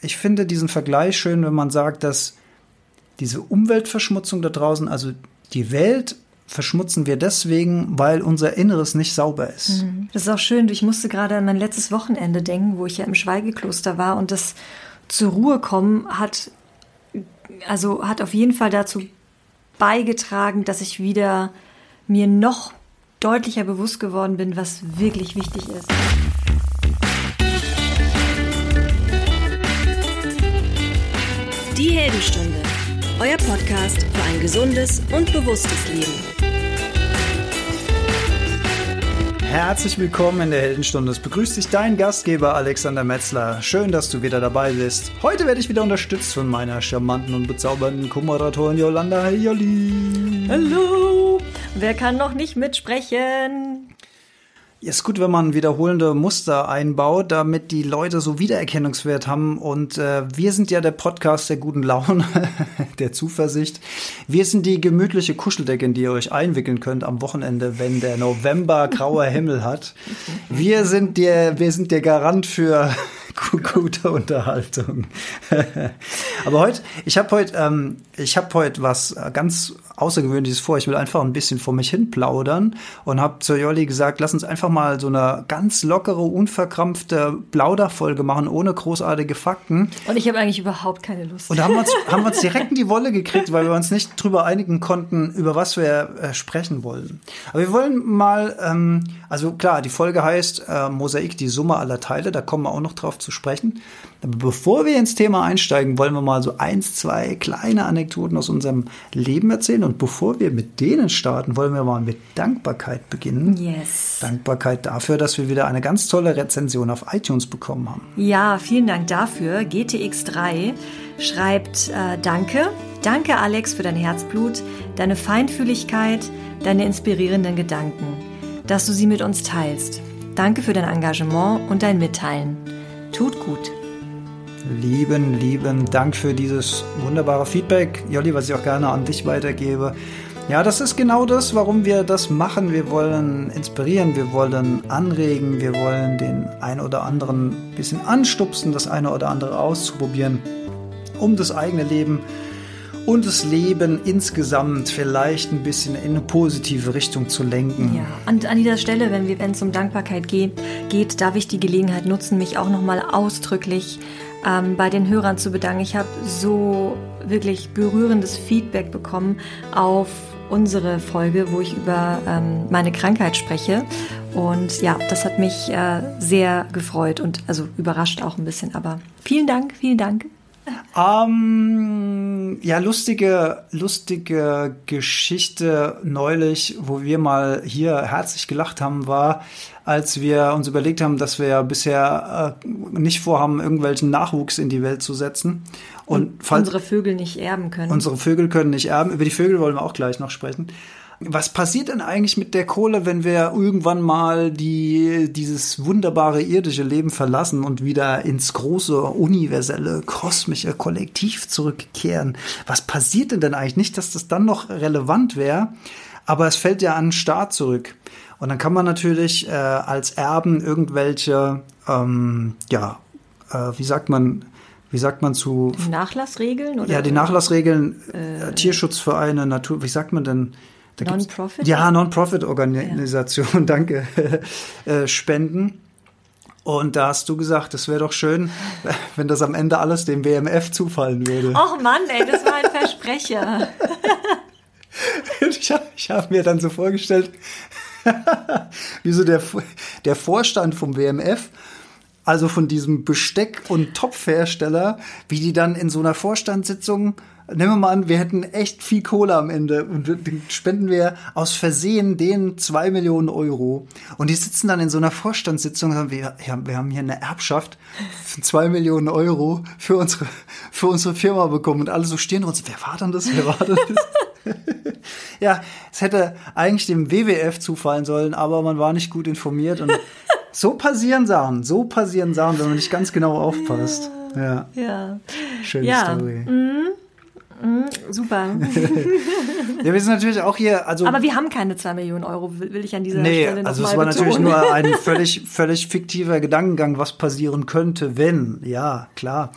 ich finde diesen Vergleich schön, wenn man sagt, dass diese Umweltverschmutzung da draußen, also die Welt verschmutzen wir deswegen, weil unser Inneres nicht sauber ist. Mhm. Das ist auch schön. Ich musste gerade an mein letztes Wochenende denken, wo ich ja im Schweigekloster war und das zur Ruhe kommen hat, also hat auf jeden Fall dazu beigetragen, dass ich wieder mir noch deutlicher bewusst geworden bin, was wirklich wichtig ist. Die Heldenstunde, euer Podcast für ein gesundes und bewusstes Leben. Herzlich willkommen in der Heldenstunde. Es begrüßt dich dein Gastgeber Alexander Metzler. Schön, dass du wieder dabei bist. Heute werde ich wieder unterstützt von meiner charmanten und bezaubernden Co-Moderatorin Yolanda. Hey Jolli. Hallo. Wer kann noch nicht mitsprechen? Ja, ist gut, wenn man wiederholende Muster einbaut, damit die Leute so Wiedererkennungswert haben. Und äh, wir sind ja der Podcast der guten Laune, der Zuversicht. Wir sind die gemütliche Kuscheldecke, in die ihr euch einwickeln könnt am Wochenende, wenn der November grauer Himmel hat. Wir sind der, wir sind der Garant für gute Unterhaltung. Aber heute, ich habe heute, ähm, ich habe heute was ganz Außergewöhnliches vor. Ich will einfach ein bisschen vor mich hin plaudern und habe zu Jolli gesagt, lass uns einfach mal so eine ganz lockere, unverkrampfte Plauderfolge machen, ohne großartige Fakten. Und ich habe eigentlich überhaupt keine Lust. Und da haben wir, uns, haben wir uns direkt in die Wolle gekriegt, weil wir uns nicht drüber einigen konnten, über was wir äh, sprechen wollen. Aber wir wollen mal, ähm, also klar, die Folge heißt äh, Mosaik, die Summe aller Teile, da kommen wir auch noch drauf zu sprechen. Aber bevor wir ins Thema einsteigen, wollen wir mal so eins, zwei kleine Anekdoten aus unserem Leben erzählen. Und bevor wir mit denen starten, wollen wir mal mit Dankbarkeit beginnen. Yes. Dankbarkeit dafür, dass wir wieder eine ganz tolle Rezension auf iTunes bekommen haben. Ja, vielen Dank dafür. GTX3 schreibt äh, Danke. Danke, Alex, für dein Herzblut, deine Feinfühligkeit, deine inspirierenden Gedanken, dass du sie mit uns teilst. Danke für dein Engagement und dein Mitteilen. Tut gut. Lieben, lieben Dank für dieses wunderbare Feedback. Jolli, was ich auch gerne an dich weitergebe. Ja, das ist genau das, warum wir das machen. Wir wollen inspirieren, wir wollen anregen, wir wollen den ein oder anderen ein bisschen anstupsen, das eine oder andere auszuprobieren, um das eigene Leben und das Leben insgesamt vielleicht ein bisschen in eine positive Richtung zu lenken. Ja, und an dieser Stelle, wenn es um Dankbarkeit geht, geht, darf ich die Gelegenheit nutzen, mich auch nochmal ausdrücklich ähm, bei den Hörern zu bedanken. Ich habe so wirklich berührendes Feedback bekommen auf unsere Folge, wo ich über ähm, meine Krankheit spreche. Und ja, das hat mich äh, sehr gefreut und also überrascht auch ein bisschen. Aber vielen Dank, vielen Dank. Ähm, ja, lustige, lustige Geschichte neulich, wo wir mal hier herzlich gelacht haben, war, als wir uns überlegt haben, dass wir ja bisher äh, nicht vorhaben, irgendwelchen Nachwuchs in die Welt zu setzen. Und, und unsere Vögel nicht erben können. Unsere Vögel können nicht erben. Über die Vögel wollen wir auch gleich noch sprechen. Was passiert denn eigentlich mit der Kohle, wenn wir irgendwann mal die, dieses wunderbare irdische Leben verlassen und wieder ins große, universelle, kosmische Kollektiv zurückkehren? Was passiert denn denn eigentlich? Nicht, dass das dann noch relevant wäre, aber es fällt ja an den Staat zurück. Und dann kann man natürlich äh, als Erben irgendwelche, ähm, ja, äh, wie sagt man, wie sagt man zu die Nachlassregeln oder ja die Nachlassregeln äh, Tierschutzvereine Natur wie sagt man denn Non-Profit ja Non-Profit-Organisation ja. danke äh, spenden und da hast du gesagt, es wäre doch schön, wenn das am Ende alles dem WMF zufallen würde. Och Mann, ey, das war ein Versprecher. ich habe hab mir dann so vorgestellt, wie so der, der Vorstand vom WMF, also von diesem Besteck- und Topfhersteller, wie die dann in so einer Vorstandssitzung nehmen wir mal an, wir hätten echt viel Kohle am Ende und spenden wir aus Versehen denen zwei Millionen Euro. Und die sitzen dann in so einer Vorstandssitzung und sagen, wir, wir haben hier eine Erbschaft von zwei Millionen Euro für unsere, für unsere Firma bekommen. Und alle so stehen und sagen, wer war denn das? Wer war denn das? ja, es hätte eigentlich dem WWF zufallen sollen, aber man war nicht gut informiert und so passieren Sachen, so passieren Sachen, wenn man nicht ganz genau aufpasst. Ja. Ja. Schöne ja. Story. Mhm. Mhm, super. ja, wir sind natürlich auch hier, also. Aber wir haben keine zwei Millionen Euro, will, will ich an dieser nee, Stelle noch also es war betonen. natürlich nur ein völlig, völlig fiktiver Gedankengang, was passieren könnte, wenn. Ja, klar.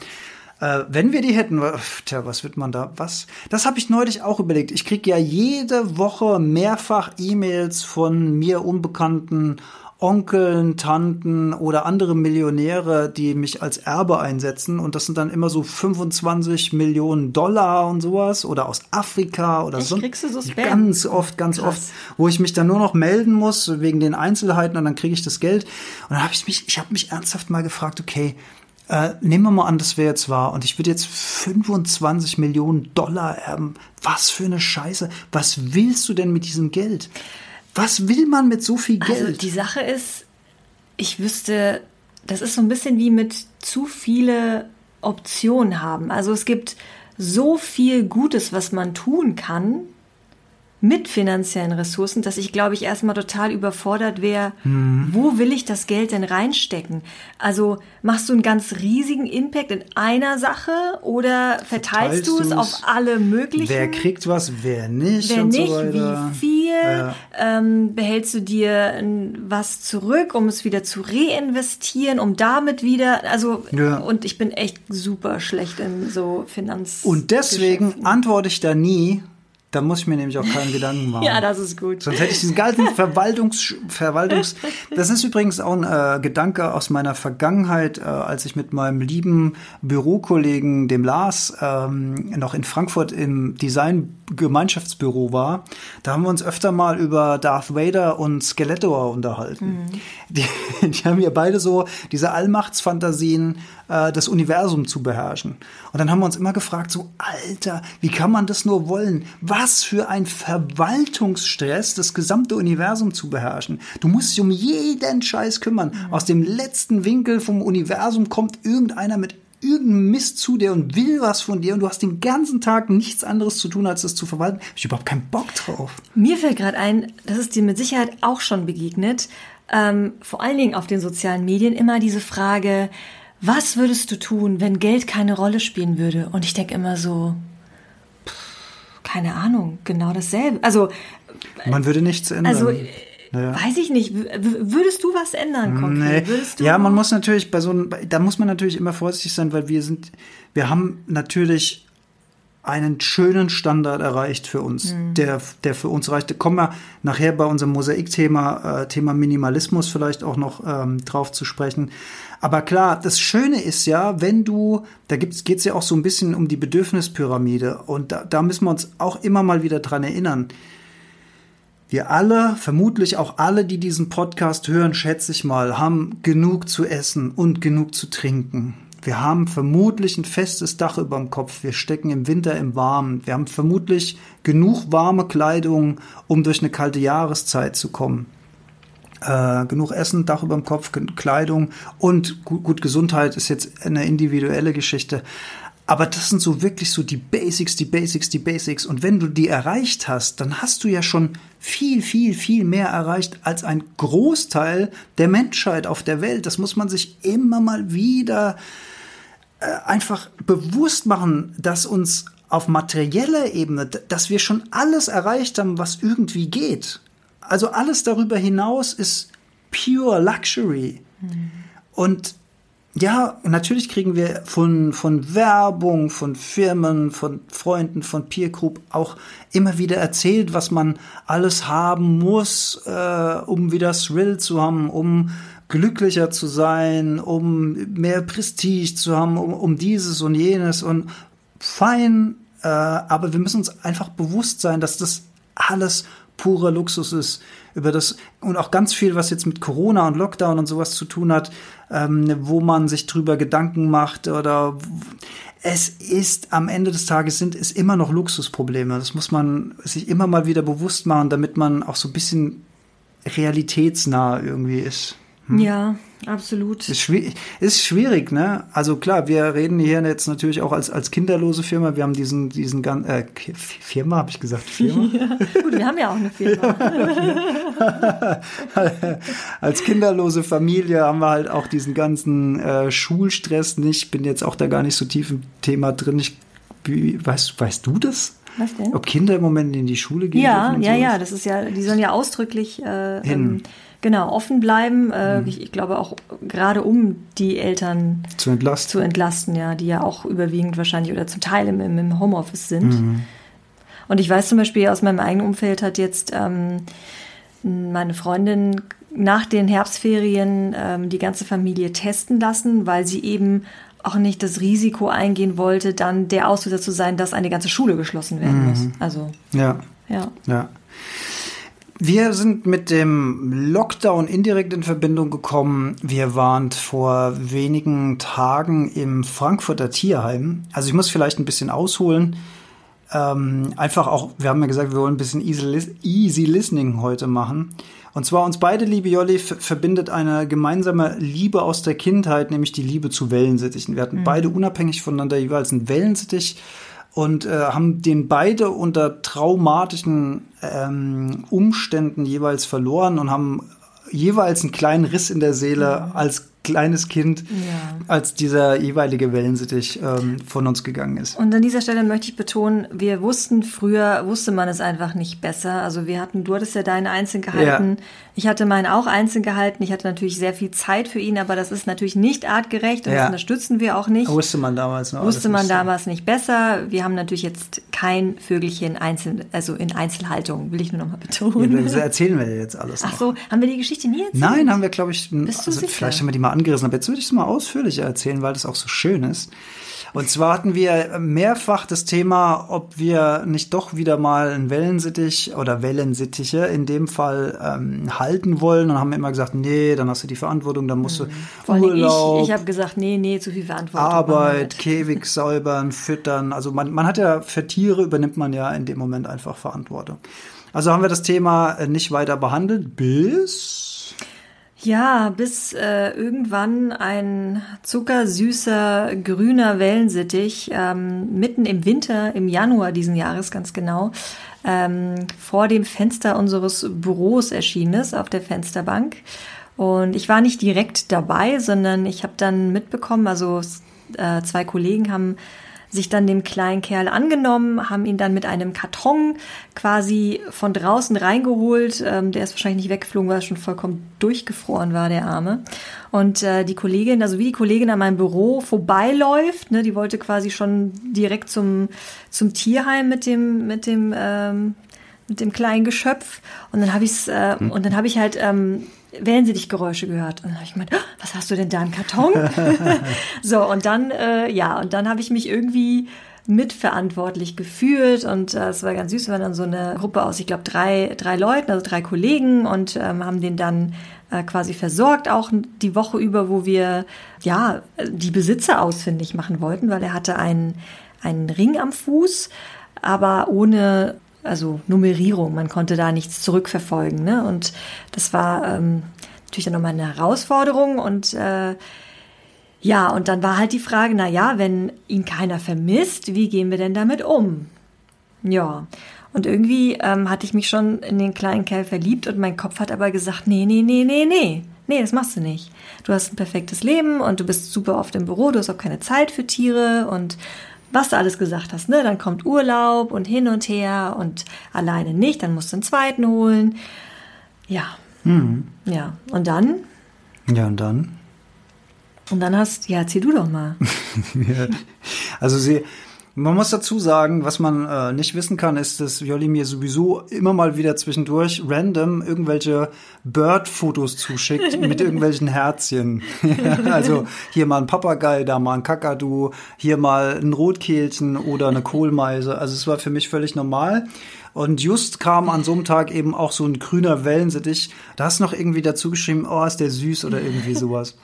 Äh, wenn wir die hätten, tja, was wird man da, was? Das habe ich neulich auch überlegt. Ich kriege ja jede Woche mehrfach E-Mails von mir unbekannten Onkeln, Tanten oder andere Millionäre, die mich als Erbe einsetzen. Und das sind dann immer so 25 Millionen Dollar und sowas. Oder aus Afrika oder so. Kriegst du so Spam? Ganz oft, ganz Krass. oft. Wo ich mich dann nur noch melden muss wegen den Einzelheiten und dann kriege ich das Geld. Und dann habe ich mich, ich habe mich ernsthaft mal gefragt, okay, äh, nehmen wir mal an, das wäre jetzt wahr und ich würde jetzt 25 Millionen Dollar erben. Was für eine Scheiße. Was willst du denn mit diesem Geld? Was will man mit so viel also Geld? Also die Sache ist, ich wüsste, das ist so ein bisschen wie mit zu viele Optionen haben. Also es gibt so viel Gutes, was man tun kann, mit finanziellen Ressourcen, dass ich, glaube ich, erstmal total überfordert wäre, mhm. wo will ich das Geld denn reinstecken? Also machst du einen ganz riesigen Impact in einer Sache oder verteilst, du es auf alle möglichen? Wer kriegt was, wer nicht? Wer nicht, so wie viel? Ja. Ähm, behältst du dir was zurück, um es wieder zu reinvestieren, um damit wieder, also ja. und ich bin echt super schlecht in so Finanz. Und deswegen antworte ich da nie, da muss ich mir nämlich auch keinen Gedanken machen. ja, das ist gut. Sonst hätte ich diesen ganzen Verwaltungs... Verwaltungs das ist übrigens auch ein äh, Gedanke aus meiner Vergangenheit, äh, als ich mit meinem lieben Bürokollegen, dem Lars, ähm, noch in Frankfurt im Design-Gemeinschaftsbüro war. Da haben wir uns öfter mal über Darth Vader und Skeletor unterhalten. Mhm. Die, die haben ja beide so diese Allmachtsfantasien, äh, das Universum zu beherrschen. Und dann haben wir uns immer gefragt, so, Alter, wie kann man das nur wollen? Was für ein Verwaltungsstress, das gesamte Universum zu beherrschen. Du musst dich um jeden Scheiß kümmern. Mhm. Aus dem letzten Winkel vom Universum kommt irgendeiner mit irgendeinem Mist zu dir und will was von dir und du hast den ganzen Tag nichts anderes zu tun, als das zu verwalten. Hab ich überhaupt keinen Bock drauf. Mir fällt gerade ein, das ist dir mit Sicherheit auch schon begegnet, ähm, vor allen Dingen auf den sozialen Medien immer diese Frage, was würdest du tun, wenn Geld keine Rolle spielen würde? Und ich denke immer so, keine Ahnung, genau dasselbe. Also man würde nichts ändern. Also naja. Weiß ich nicht. Würdest du was ändern, konkret? Nee. ja, man muss natürlich bei so einem, da muss man natürlich immer vorsichtig sein, weil wir sind, wir haben natürlich einen schönen Standard erreicht für uns, mhm. der, der für uns reichte. Kommen wir nachher bei unserem Mosaikthema, äh, Thema Minimalismus vielleicht auch noch ähm, drauf zu sprechen. Aber klar, das Schöne ist ja, wenn du, da geht es ja auch so ein bisschen um die Bedürfnispyramide und da, da müssen wir uns auch immer mal wieder dran erinnern. Wir alle, vermutlich auch alle, die diesen Podcast hören, schätze ich mal, haben genug zu essen und genug zu trinken. Wir haben vermutlich ein festes Dach über dem Kopf. Wir stecken im Winter im Warmen. Wir haben vermutlich genug warme Kleidung, um durch eine kalte Jahreszeit zu kommen äh, genug Essen, Dach über dem Kopf, Kleidung und gut, gut Gesundheit ist jetzt eine individuelle Geschichte. Aber das sind so wirklich so die Basics, die Basics, die Basics. Und wenn du die erreicht hast, dann hast du ja schon viel, viel, viel mehr erreicht als ein Großteil der Menschheit auf der Welt. Das muss man sich immer mal wieder einfach bewusst machen, dass uns auf materieller Ebene, dass wir schon alles erreicht haben, was irgendwie geht. Also alles darüber hinaus ist pure Luxury. Mhm. Und ja, natürlich kriegen wir von, von Werbung, von Firmen, von Freunden, von Peer Group auch immer wieder erzählt, was man alles haben muss, äh, um wieder Thrill zu haben, um glücklicher zu sein, um mehr Prestige zu haben, um, um dieses und jenes und fein, äh, aber wir müssen uns einfach bewusst sein, dass das alles purer Luxus ist, über das und auch ganz viel, was jetzt mit Corona und Lockdown und sowas zu tun hat, ähm, wo man sich drüber Gedanken macht oder es ist am Ende des Tages sind es immer noch Luxusprobleme. Das muss man sich immer mal wieder bewusst machen, damit man auch so ein bisschen realitätsnah irgendwie ist. Hm? Ja, absolut. Ist schwierig, ist schwierig, ne? Also klar, wir reden hier jetzt natürlich auch als, als kinderlose Firma. Wir haben diesen, diesen ganzen, äh, Firma habe ich gesagt, Firma? Ja, gut, wir haben ja auch eine Firma. als kinderlose Familie haben wir halt auch diesen ganzen äh, Schulstress nicht. Ich bin jetzt auch da gar nicht so tief im Thema drin. Ich, weißt, weißt du das? Was denn? Ob Kinder im Moment in die Schule gehen? Ja, ja, ja, das ist ja, die sollen ja ausdrücklich äh, hin. Ähm, genau offen bleiben. Äh, ich, ich glaube auch gerade um die Eltern Zu entlasten. zu entlasten, ja, die ja auch überwiegend wahrscheinlich oder zum Teil im, im- Homeoffice sind. Und ich weiß zum Beispiel aus meinem eigenen Umfeld hat jetzt ähm, meine Freundin nach den Herbstferien ähm, die ganze Familie testen lassen, weil sie eben auch nicht das Risiko eingehen wollte, dann der Auslöser zu sein, dass eine ganze Schule geschlossen werden muss. Also, ja. ja. Ja. Wir sind mit dem Lockdown indirekt in Verbindung gekommen. Wir waren vor wenigen Tagen im Frankfurter Tierheim. Also ich muss vielleicht ein bisschen ausholen. Ähm, einfach auch, wir haben ja gesagt, wir wollen ein bisschen easy, easy listening heute machen. Und zwar uns beide, liebe Jolli, verbindet eine gemeinsame Liebe aus der Kindheit, nämlich die Liebe zu Wellensittichen. Wir hatten beide unabhängig voneinander jeweils einen Wellensittich und äh, haben den beide unter traumatischen ähm, Umständen jeweils verloren und haben jeweils einen kleinen Riss in der Seele als kleines Kind, Ja. als dieser jeweilige Wellensittich ähm, von uns gegangen ist. Und an dieser Stelle möchte ich betonen, wir wussten früher, wusste man es einfach nicht besser. Also wir hatten, du hattest ja deinen einzeln gehalten. Ich hatte meinen auch einzeln gehalten. Ich hatte natürlich sehr viel Zeit für ihn, aber das ist natürlich nicht artgerecht und Ja. das unterstützen wir auch nicht. Wusste man damals noch. Wusste man damals nicht besser. Wir haben natürlich jetzt kein Vögelchen einzeln, also in Einzelhaltung, will ich nur noch mal Ja, betonen. das erzählen wir jetzt alles Ach noch. so, haben wir die Geschichte nie erzählt? Nein, haben wir, glaube ich, Bist du also sicher? vielleicht haben wir die mal angerissen, aber jetzt würde ich es mal ausführlicher erzählen, weil das auch so schön ist. Und zwar hatten wir mehrfach das Thema, ob wir nicht doch wieder mal einen Wellensittich oder Wellensittiche in dem Fall ähm, halten wollen und haben immer gesagt, nee, dann hast du die Verantwortung, dann musst du Vor allem Urlaub, ich, ich habe gesagt, nee, nee, zu viel Verantwortung. Arbeit. Käfig säubern, füttern. Also man, man hat ja für Tiere übernimmt man ja in dem Moment einfach Verantwortung. Also haben wir das Thema äh, nicht weiter behandelt bis Ja, bis äh, irgendwann ein zuckersüßer grüner Wellensittich ähm, mitten im Winter, im Januar diesen Jahres ganz genau, ähm, vor dem Fenster unseres Büros erschienen ist, auf der Fensterbank. Und ich war nicht direkt dabei, sondern ich habe dann mitbekommen, also äh, zwei Kollegen haben sich dann dem kleinen Kerl angenommen, haben ihn dann mit einem Karton quasi von draußen reingeholt. Ähm, der ist wahrscheinlich nicht weggeflogen, weil er schon vollkommen durchgefroren war, der Arme. Und äh, die Kollegin, also wie die Kollegin an meinem Büro vorbeiläuft, ne, die wollte quasi schon direkt zum, zum Tierheim mit dem, mit dem, ähm, mit dem kleinen Geschöpf. Und dann habe ich's, äh, und dann habe ich halt ähm, Wellensittich-Geräusche gehört. Und dann habe ich gemeint, "Ah, was hast du denn da, einen Karton? so, und dann, äh, ja, und dann habe ich mich irgendwie mitverantwortlich gefühlt und äh, es war ganz süß, wir waren dann so eine Gruppe aus, ich glaube, drei, drei Leuten, also drei Kollegen und ähm, haben den dann äh, quasi versorgt, auch die Woche über, wo wir ja die Besitzer ausfindig machen wollten, weil er hatte einen, einen Ring am Fuß, aber ohne also Nummerierung. Man konnte da nichts zurückverfolgen. Ne? Und das war ähm, natürlich dann nochmal eine Herausforderung. Und äh, ja, und dann war halt die Frage, na ja, wenn ihn keiner vermisst, wie gehen wir denn damit um? Ja, und irgendwie ähm, hatte ich mich schon in den kleinen Kerl verliebt und mein Kopf hat aber gesagt, nee, nee, nee, nee, nee. Nee, das machst du nicht. Du hast ein perfektes Leben und du bist super oft im Büro, du hast auch keine Zeit für Tiere und was du alles gesagt hast, ne? Dann kommt Urlaub und hin und her und alleine nicht, dann musst du einen zweiten holen. Ja. Ja. Und dann? ja und dann Und dann hast, ja, erzähl du doch mal. Ja. Also sie, man muss dazu sagen, was man äh, nicht wissen kann, ist, dass Jolli mir sowieso immer mal wieder zwischendurch random irgendwelche Bird-Fotos zuschickt mit irgendwelchen Herzchen. Also hier mal ein Papagei, da mal ein Kakadu, hier mal ein Rotkehlchen oder eine Kohlmeise. Also es war für mich völlig normal. Und just kam an so einem Tag eben auch so ein grüner Wellensittich. Da hast du noch irgendwie dazu geschrieben, oh, ist der süß oder irgendwie sowas.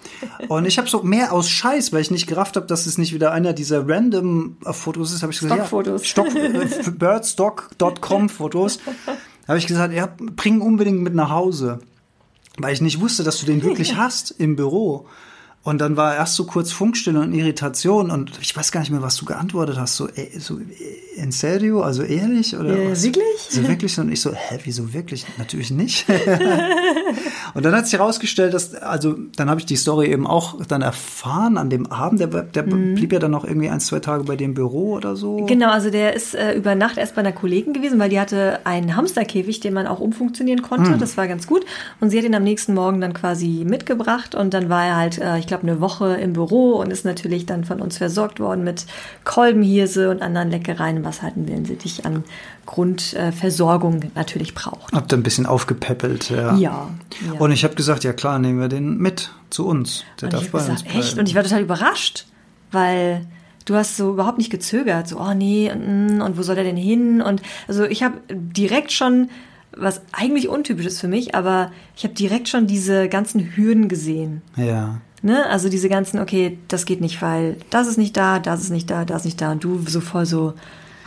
Und ich habe so mehr aus Scheiß, weil ich nicht gerafft habe, dass es nicht wieder einer dieser random äh, Fotos ist, habe ich gesagt, Stockfotos. ja, Stock, äh, birdstock.com Fotos. Habe ich gesagt, ja, bring unbedingt mit nach Hause. Weil ich nicht wusste, dass du den wirklich hast im Büro. Und dann war erst so kurz Funkstille und Irritation und ich weiß gar nicht mehr, was du geantwortet hast. So, ey, so, äh, in serio, also ehrlich? Oder Ja, was? wirklich? So wirklich? Und ich so, hä, wieso wirklich? Natürlich nicht. und dann hat sich herausgestellt, dass, also dann habe ich die Story eben auch dann erfahren an dem Abend. Der, der blieb ja dann noch irgendwie ein, zwei Tage bei dem Büro oder so. Genau, also der ist äh, über Nacht erst bei einer Kollegin gewesen, weil die hatte einen Hamsterkäfig, den man auch umfunktionieren konnte. Hm. Das war ganz gut. Und sie hat ihn am nächsten Morgen dann quasi mitgebracht und dann war er halt, äh, ich glaube, eine Woche im Büro und ist natürlich dann von uns versorgt worden mit Kolbenhirse und anderen Leckereien, was halt ein Wellensittich an Grundversorgung natürlich braucht. Hab dann ein bisschen aufgepäppelt, ja. Ja, ja. Und ich habe gesagt, ja klar, nehmen wir den mit zu uns. Der Und darf ich bei habe uns gesagt, bleiben. echt? Und ich war total überrascht, weil du hast so überhaupt nicht gezögert. So, oh nee, mm, und wo soll er denn hin? Und also ich habe direkt schon, was eigentlich untypisch ist für mich, aber ich habe direkt schon diese ganzen Hürden gesehen. ja. Ne? Also diese ganzen, okay, das geht nicht, weil das ist nicht da, das ist nicht da, das ist nicht da. Und du so voll so,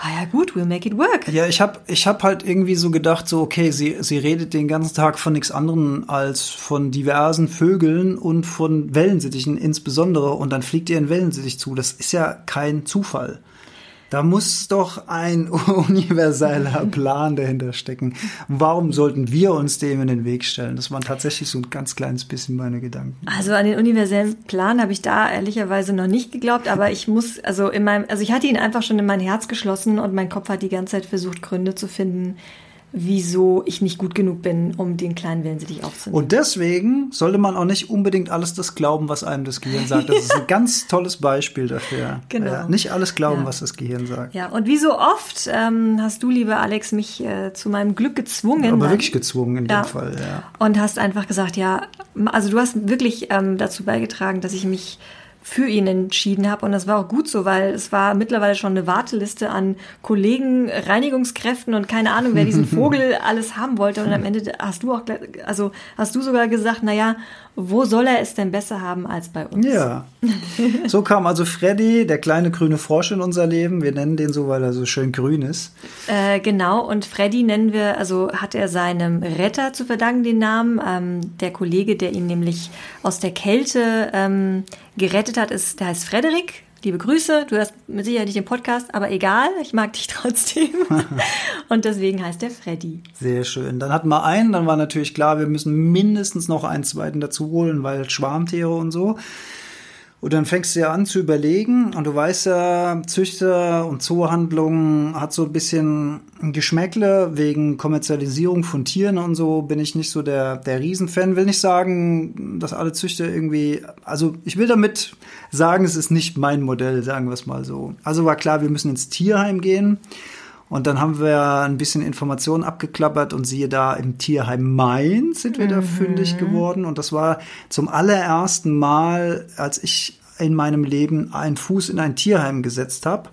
ah ja gut, we'll make it work. Ja, ich habe ich hab halt irgendwie so gedacht, so, okay, sie, sie redet den ganzen Tag von nichts anderem als von diversen Vögeln und von Wellensittichen insbesondere und dann fliegt ihr ein Wellensittich zu. Das ist ja kein Zufall. Da muss doch ein universeller Plan dahinter stecken. Warum sollten wir uns dem in den Weg stellen? Das waren tatsächlich so ein ganz kleines bisschen meine Gedanken. Also an den universellen Plan habe ich da ehrlicherweise noch nicht geglaubt, aber ich muss, also in meinem, also ich hatte ihn einfach schon in mein Herz geschlossen und mein Kopf hat die ganze Zeit versucht, Gründe zu finden, wieso ich nicht gut genug bin, um den kleinen Wellensittich aufzunehmen. Und deswegen sollte man auch nicht unbedingt alles das glauben, was einem das Gehirn sagt. Das ist ein ganz tolles Beispiel dafür. Genau. Ja, nicht alles glauben, Ja. was das Gehirn sagt. ja, und wie so oft ähm, hast du, lieber Alex, mich äh, zu meinem Glück gezwungen. Aber dann- wirklich gezwungen in Ja. dem Fall, ja. Und hast einfach gesagt, ja, also du hast wirklich ähm, dazu beigetragen, dass ich mich für ihn entschieden habe. Und das war auch gut so, weil es war mittlerweile schon eine Warteliste an Kollegen, Reinigungskräften und keine Ahnung, wer diesen Vogel alles haben wollte. Und am Ende hast du auch, also hast du sogar gesagt, na ja, wo soll er es denn besser haben als bei uns? Ja. So kam also Freddy, der kleine grüne Frosch in unser Leben. Wir nennen den so, weil er so schön grün ist. Äh, genau, und Freddy nennen wir, also hat er seinem Retter zu verdanken den Namen. Ähm, der Kollege, der ihn nämlich aus der Kälte ähm, gerettet hat, ist, der heißt Frederik. Liebe Grüße, du hörst mit Sicherheit nicht den Podcast, aber egal, ich mag dich trotzdem. und deswegen heißt er Freddy. Sehr schön. Dann hatten wir einen, dann war natürlich klar, wir müssen mindestens noch einen zweiten dazu holen, weil Schwarmtiere und so. Und dann fängst du ja an zu überlegen und du weißt ja, Züchter und Zoohandlungen hat so ein bisschen ein Geschmäckle wegen Kommerzialisierung von Tieren und so bin ich nicht so der, der Riesenfan. Will nicht sagen, dass alle Züchter irgendwie, also ich will damit sagen, es ist nicht mein Modell, sagen wir es mal so. Also war klar, wir müssen ins Tierheim gehen. Und dann haben wir ein bisschen Informationen abgeklappert und siehe da, im Tierheim Mainz sind wir da fündig geworden. Und das war zum allerersten Mal, als ich in meinem Leben einen Fuß in ein Tierheim gesetzt habe.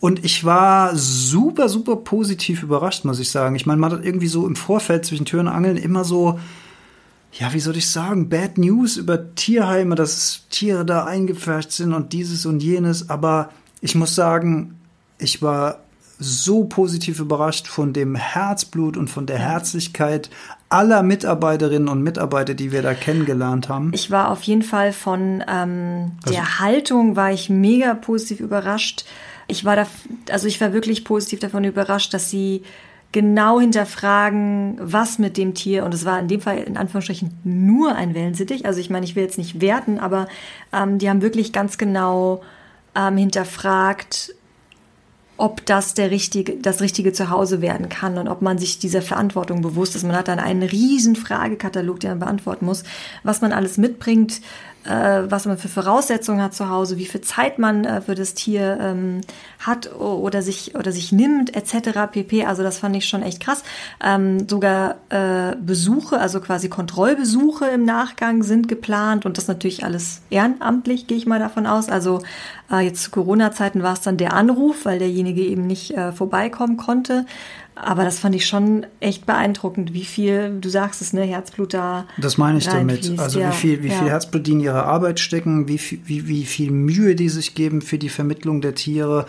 Und ich war super, super positiv überrascht, muss ich sagen. Ich meine, man hat irgendwie so im Vorfeld zwischen Tür und Angeln immer so, ja, wie soll ich sagen, Bad News über Tierheime, dass Tiere da eingepfercht sind und dieses und jenes. Aber ich muss sagen, ich war so positiv überrascht von dem Herzblut und von der Herzlichkeit aller Mitarbeiterinnen und Mitarbeiter, die wir da kennengelernt haben. Ich war auf jeden Fall von ähm, der Haltung war ich mega positiv überrascht. Ich war da, also ich war wirklich positiv davon überrascht, dass sie genau hinterfragen, was mit dem Tier, und es war in dem Fall in Anführungsstrichen nur ein Wellensittich, also ich meine, ich will jetzt nicht werten, aber ähm, die haben wirklich ganz genau ähm, hinterfragt, ob das der richtige, das richtige Zuhause werden kann und ob man sich dieser Verantwortung bewusst ist. Man hat dann einen riesen Fragekatalog, den man beantworten muss, was man alles mitbringt, was man für Voraussetzungen hat zu Hause, wie viel Zeit man äh, für das Tier ähm, hat oder sich oder sich nimmt, etc. pp. Also das fand ich schon echt krass. Ähm, sogar äh, Besuche, also quasi Kontrollbesuche im Nachgang sind geplant und das natürlich alles ehrenamtlich, gehe ich mal davon aus. Also äh, jetzt zu Corona-Zeiten war es dann der Anruf, weil derjenige eben nicht äh, vorbeikommen konnte. Aber das fand ich schon echt beeindruckend, wie viel, du sagst es, ne, Herzblut da. Das meine ich damit. Also ja, wie viel, wie ja. viel Herzblut die in ihre Arbeit stecken, wie viel, wie, wie viel Mühe die sich geben für die Vermittlung der Tiere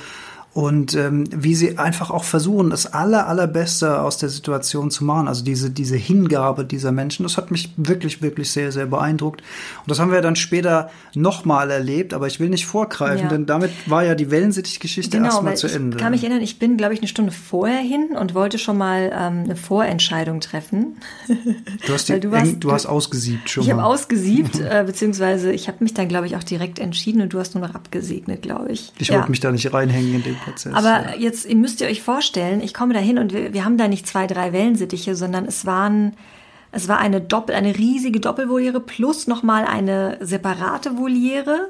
und ähm, wie sie einfach auch versuchen, das aller, allerbeste aus der Situation zu machen. Also diese, diese Hingabe dieser Menschen, das hat mich wirklich, wirklich sehr, sehr beeindruckt. Und das haben wir dann später nochmal erlebt, aber ich will nicht vorgreifen, ja. denn damit war ja die Wellensittich-Geschichte genau, erstmal zu Ende. Ich kann mich erinnern, ich bin, glaube ich, eine Stunde vorher hin und wollte schon mal ähm, eine Vorentscheidung treffen. Du hast, die, du, warst, eng, du hast ausgesiebt schon Ich habe ausgesiebt, äh, beziehungsweise ich habe mich dann, glaube ich, auch direkt entschieden und du hast nur noch abgesegnet, glaube ich. Ich ja. wollte mich da nicht reinhängen in den Prozess. Aber ja. jetzt ihr müsst ihr euch vorstellen, ich komme da hin und wir, wir haben da nicht zwei, drei Wellensittiche, sondern es waren es war eine Doppel, eine riesige Doppelvoliere plus nochmal eine separate Voliere.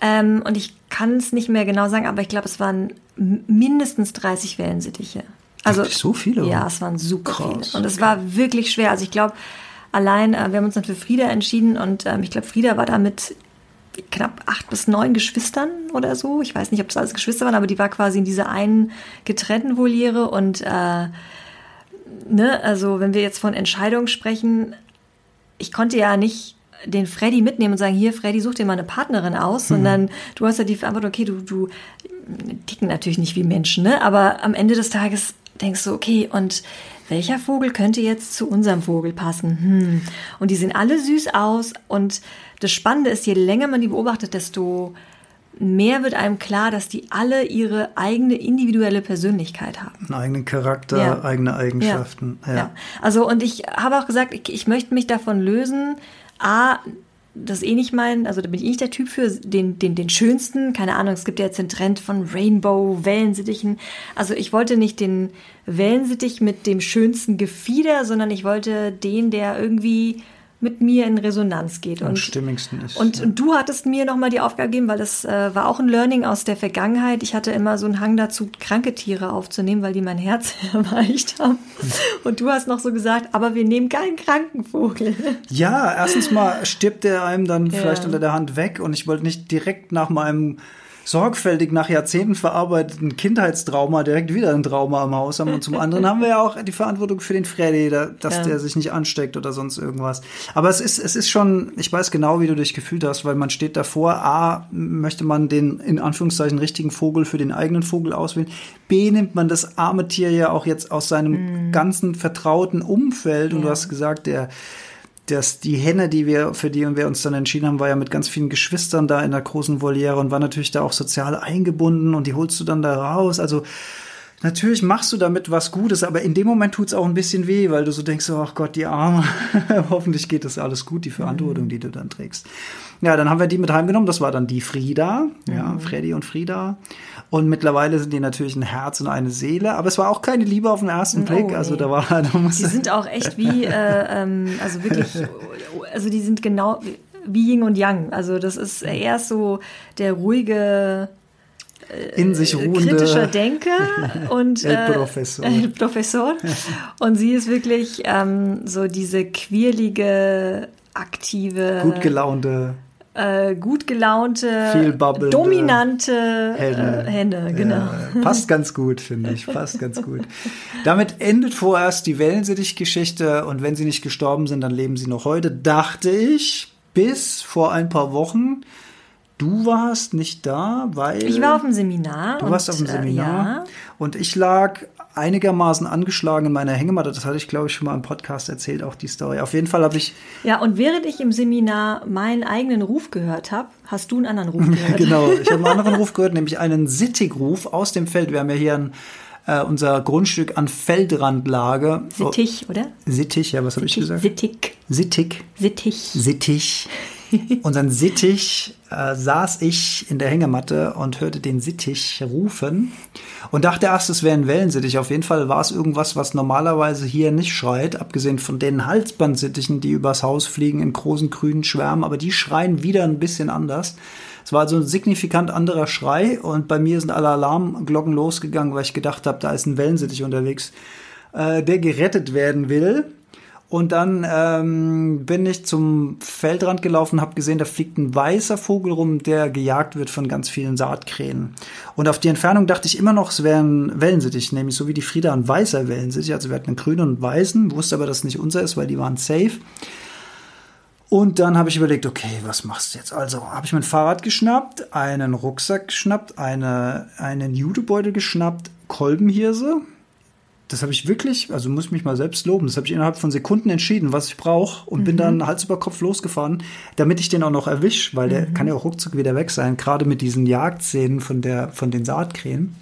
Ähm, und ich kann es nicht mehr genau sagen, aber ich glaube, es waren mindestens 30 Wellensittiche. Also so viele? Ja, es waren super Krass, viele. Und es war wirklich schwer. Also ich glaube, allein, äh, wir haben uns dann für Frieda entschieden und ähm, ich glaube, Frieda war damit knapp acht bis neun Geschwistern oder so. Ich weiß nicht, ob das alles Geschwister waren, aber die war quasi in dieser einen getrennten Voliere und äh, ne, also wenn wir jetzt von Entscheidungen sprechen, ich konnte ja nicht den Freddy mitnehmen und sagen, hier, Freddy, such dir mal eine Partnerin aus, mhm. sondern du hast ja die Verantwortung, okay, du, du ticken natürlich nicht wie Menschen, ne? Aber am Ende des Tages denkst du, okay, und welcher Vogel könnte jetzt zu unserem Vogel passen? Hm. Und die sehen alle süß aus und das Spannende ist, je länger man die beobachtet, desto mehr wird einem klar, dass die alle ihre eigene individuelle Persönlichkeit haben. Einen eigenen Charakter, ja. eigene Eigenschaften. Ja. ja. Also, und ich habe auch gesagt, ich, ich möchte mich davon lösen, A, das eh nicht mein, also da bin ich nicht der Typ für den, den, den schönsten, keine Ahnung, es gibt ja jetzt den Trend von Rainbow, Wellensittichen. Also ich wollte nicht den Wellensittich mit dem schönsten Gefieder, sondern ich wollte den, der irgendwie mit mir in Resonanz geht. Am und, stimmigsten ist. Und, ja. und du hattest mir nochmal die Aufgabe gegeben, weil das äh, war auch ein Learning aus der Vergangenheit. Ich hatte immer so einen Hang dazu, kranke Tiere aufzunehmen, weil die mein Herz erweicht haben. Hm. Und du hast noch so gesagt, aber wir nehmen keinen kranken Vogel. Ja, erstens mal stirbt der einem dann ja. vielleicht unter der Hand weg und ich wollte nicht direkt nach meinem sorgfältig nach Jahrzehnten verarbeiteten Kindheitstrauma direkt wieder ein Trauma im Haus haben. Und zum anderen haben wir ja auch die Verantwortung für den Freddy, dass ja. der sich nicht ansteckt oder sonst irgendwas. Aber es ist, es ist schon, ich weiß genau, wie du dich gefühlt hast, weil man steht davor, A, möchte man den in Anführungszeichen richtigen Vogel für den eigenen Vogel auswählen. B, nimmt man das arme Tier ja auch jetzt aus seinem mhm. ganzen vertrauten Umfeld. Und ja. du hast gesagt, der, dass die Henne, die wir, für die wir uns dann entschieden haben, war ja mit ganz vielen Geschwistern da in der großen Voliere und war natürlich da auch sozial eingebunden und die holst du dann da raus. Also natürlich machst du damit was Gutes, aber in dem Moment tut es auch ein bisschen weh, weil du so denkst, ach Gott, die Arme, hoffentlich geht das alles gut, die Verantwortung, mhm. die du dann trägst. Ja, dann haben wir die mit heimgenommen, das war dann die Frieda, ja, mhm. Freddy und Frieda. Und mittlerweile sind die natürlich ein Herz und eine Seele, aber es war auch keine Liebe auf den ersten Blick. Oh, also da war, da muss Die sind auch echt wie, äh, ähm, also wirklich, also die sind genau wie Yin und Yang. Also das ist erst so der ruhige, äh, in sich ruhende kritischer Denker und äh, Professor. Äh, Professor. Und sie ist wirklich ähm, so diese quirlige, aktive, gut gelaunte äh, gut gelaunte, dominante Henne. Äh, Henne genau. Ja, passt ganz gut, finde ich. Passt ganz gut. Damit endet vorerst die Wellensittich-Geschichte und wenn sie nicht gestorben sind, dann leben sie noch heute, dachte ich, bis vor ein paar Wochen. Du warst nicht da, weil. Ich war auf dem Seminar. Du warst auf dem äh, Seminar. Äh, ja. Und ich lag einigermaßen angeschlagen in meiner Hängematte. Das hatte ich, glaube ich, schon mal im Podcast erzählt, auch die Story. Auf jeden Fall habe ich. Ja, und während ich im Seminar meinen eigenen Ruf gehört habe, hast du einen anderen Ruf gehört. genau, ich habe einen anderen Ruf gehört, nämlich einen Sittigruf aus dem Feld. Wir haben ja hier ein äh, unser Grundstück an Feldrandlage. Sittich, oder? Sittich, ja, was habe ich gesagt? Sittig. Sittig. Sittich. Sittich. Unseren Sittich äh, saß ich in der Hängematte und hörte den Sittich rufen und dachte erst, es wäre ein Wellensittich. Auf jeden Fall war es irgendwas, was normalerweise hier nicht schreit, abgesehen von den Halsbandsittichen, die übers Haus fliegen in großen grünen Schwärmen, aber die schreien wieder ein bisschen anders. Es war also ein signifikant anderer Schrei und bei mir sind alle Alarmglocken losgegangen, weil ich gedacht habe, da ist ein Wellensittich unterwegs, äh, der gerettet werden will. Und dann ähm, bin ich zum Feldrand gelaufen, habe gesehen, da fliegt ein weißer Vogel rum, der gejagt wird von ganz vielen Saatkrähen. Und auf die Entfernung dachte ich immer noch, es wäre ein Wellensittich, nämlich so wie die Frieda ein weißer Wellensittich. Also wir hatten einen grünen und weißen, wusste aber, dass es nicht unser ist, weil die waren safe. Und dann habe ich überlegt, okay, was machst du jetzt? Also habe ich mein Fahrrad geschnappt, einen Rucksack geschnappt, eine, einen Judebeutel geschnappt, Kolbenhirse. Das habe ich wirklich, also muss ich mich mal selbst loben, das habe ich innerhalb von Sekunden entschieden, was ich brauche und mhm. bin dann Hals über Kopf losgefahren, damit ich den auch noch erwische, weil der mhm. kann ja auch ruckzuck wieder weg sein, gerade mit diesen Jagdszenen von, der, von den Saatkrähen.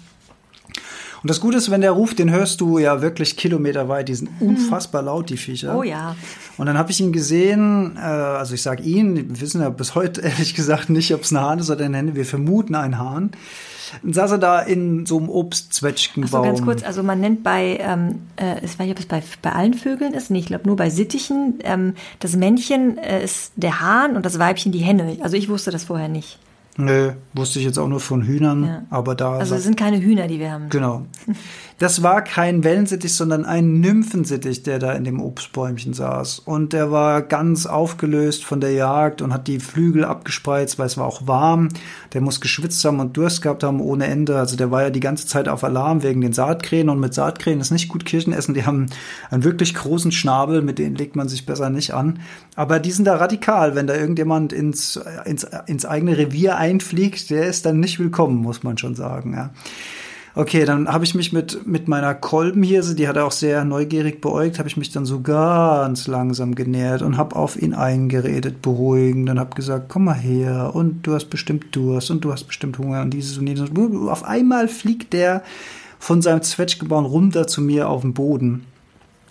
Und das Gute ist, wenn der ruft, den hörst du ja wirklich kilometerweit. Die sind mhm. unfassbar laut, die Viecher. Oh ja. Und dann habe ich ihn gesehen, äh, also ich sage ihn, wir wissen ja bis heute ehrlich gesagt nicht, ob es ein Hahn ist oder ein Henne. Wir vermuten einen Hahn. Dann saß er da in so einem Obstzwetschgenbaum. Achso, ganz kurz, also man nennt bei, ähm, äh, ich weiß nicht, ob es bei, bei allen Vögeln ist, nee, ich glaube nur bei Sittichen, ähm, das Männchen äh, ist der Hahn und das Weibchen die Henne. Also ich wusste das vorher nicht. Nö, wusste ich jetzt auch nur von Hühnern, ja. aber da. Also es sind keine Hühner, die wir haben. Genau. Das war kein Wellensittich, sondern ein Nymphensittich, der da in dem Obstbäumchen saß. Und der war ganz aufgelöst von der Jagd und hat die Flügel abgespreizt, weil es war auch warm. Der muss geschwitzt haben und Durst gehabt haben ohne Ende. Also der war ja die ganze Zeit auf Alarm wegen den Saatkrähen. Und mit Saatkrähen ist nicht gut Kirschen essen. Die haben einen wirklich großen Schnabel, mit denen legt man sich besser nicht an. Aber die sind da radikal. Wenn da irgendjemand ins, ins, ins eigene Revier einfliegt, der ist dann nicht willkommen, muss man schon sagen. Ja. Okay, dann habe ich mich mit, mit meiner Kolbenhirse, die hat er auch sehr neugierig beäugt, habe ich mich dann so ganz langsam genähert und habe auf ihn eingeredet, beruhigend und habe gesagt, komm mal her und du hast bestimmt Durst und du hast bestimmt Hunger und dieses und jenes. Auf einmal fliegt der von seinem Zwetschgebauen runter zu mir auf den Boden.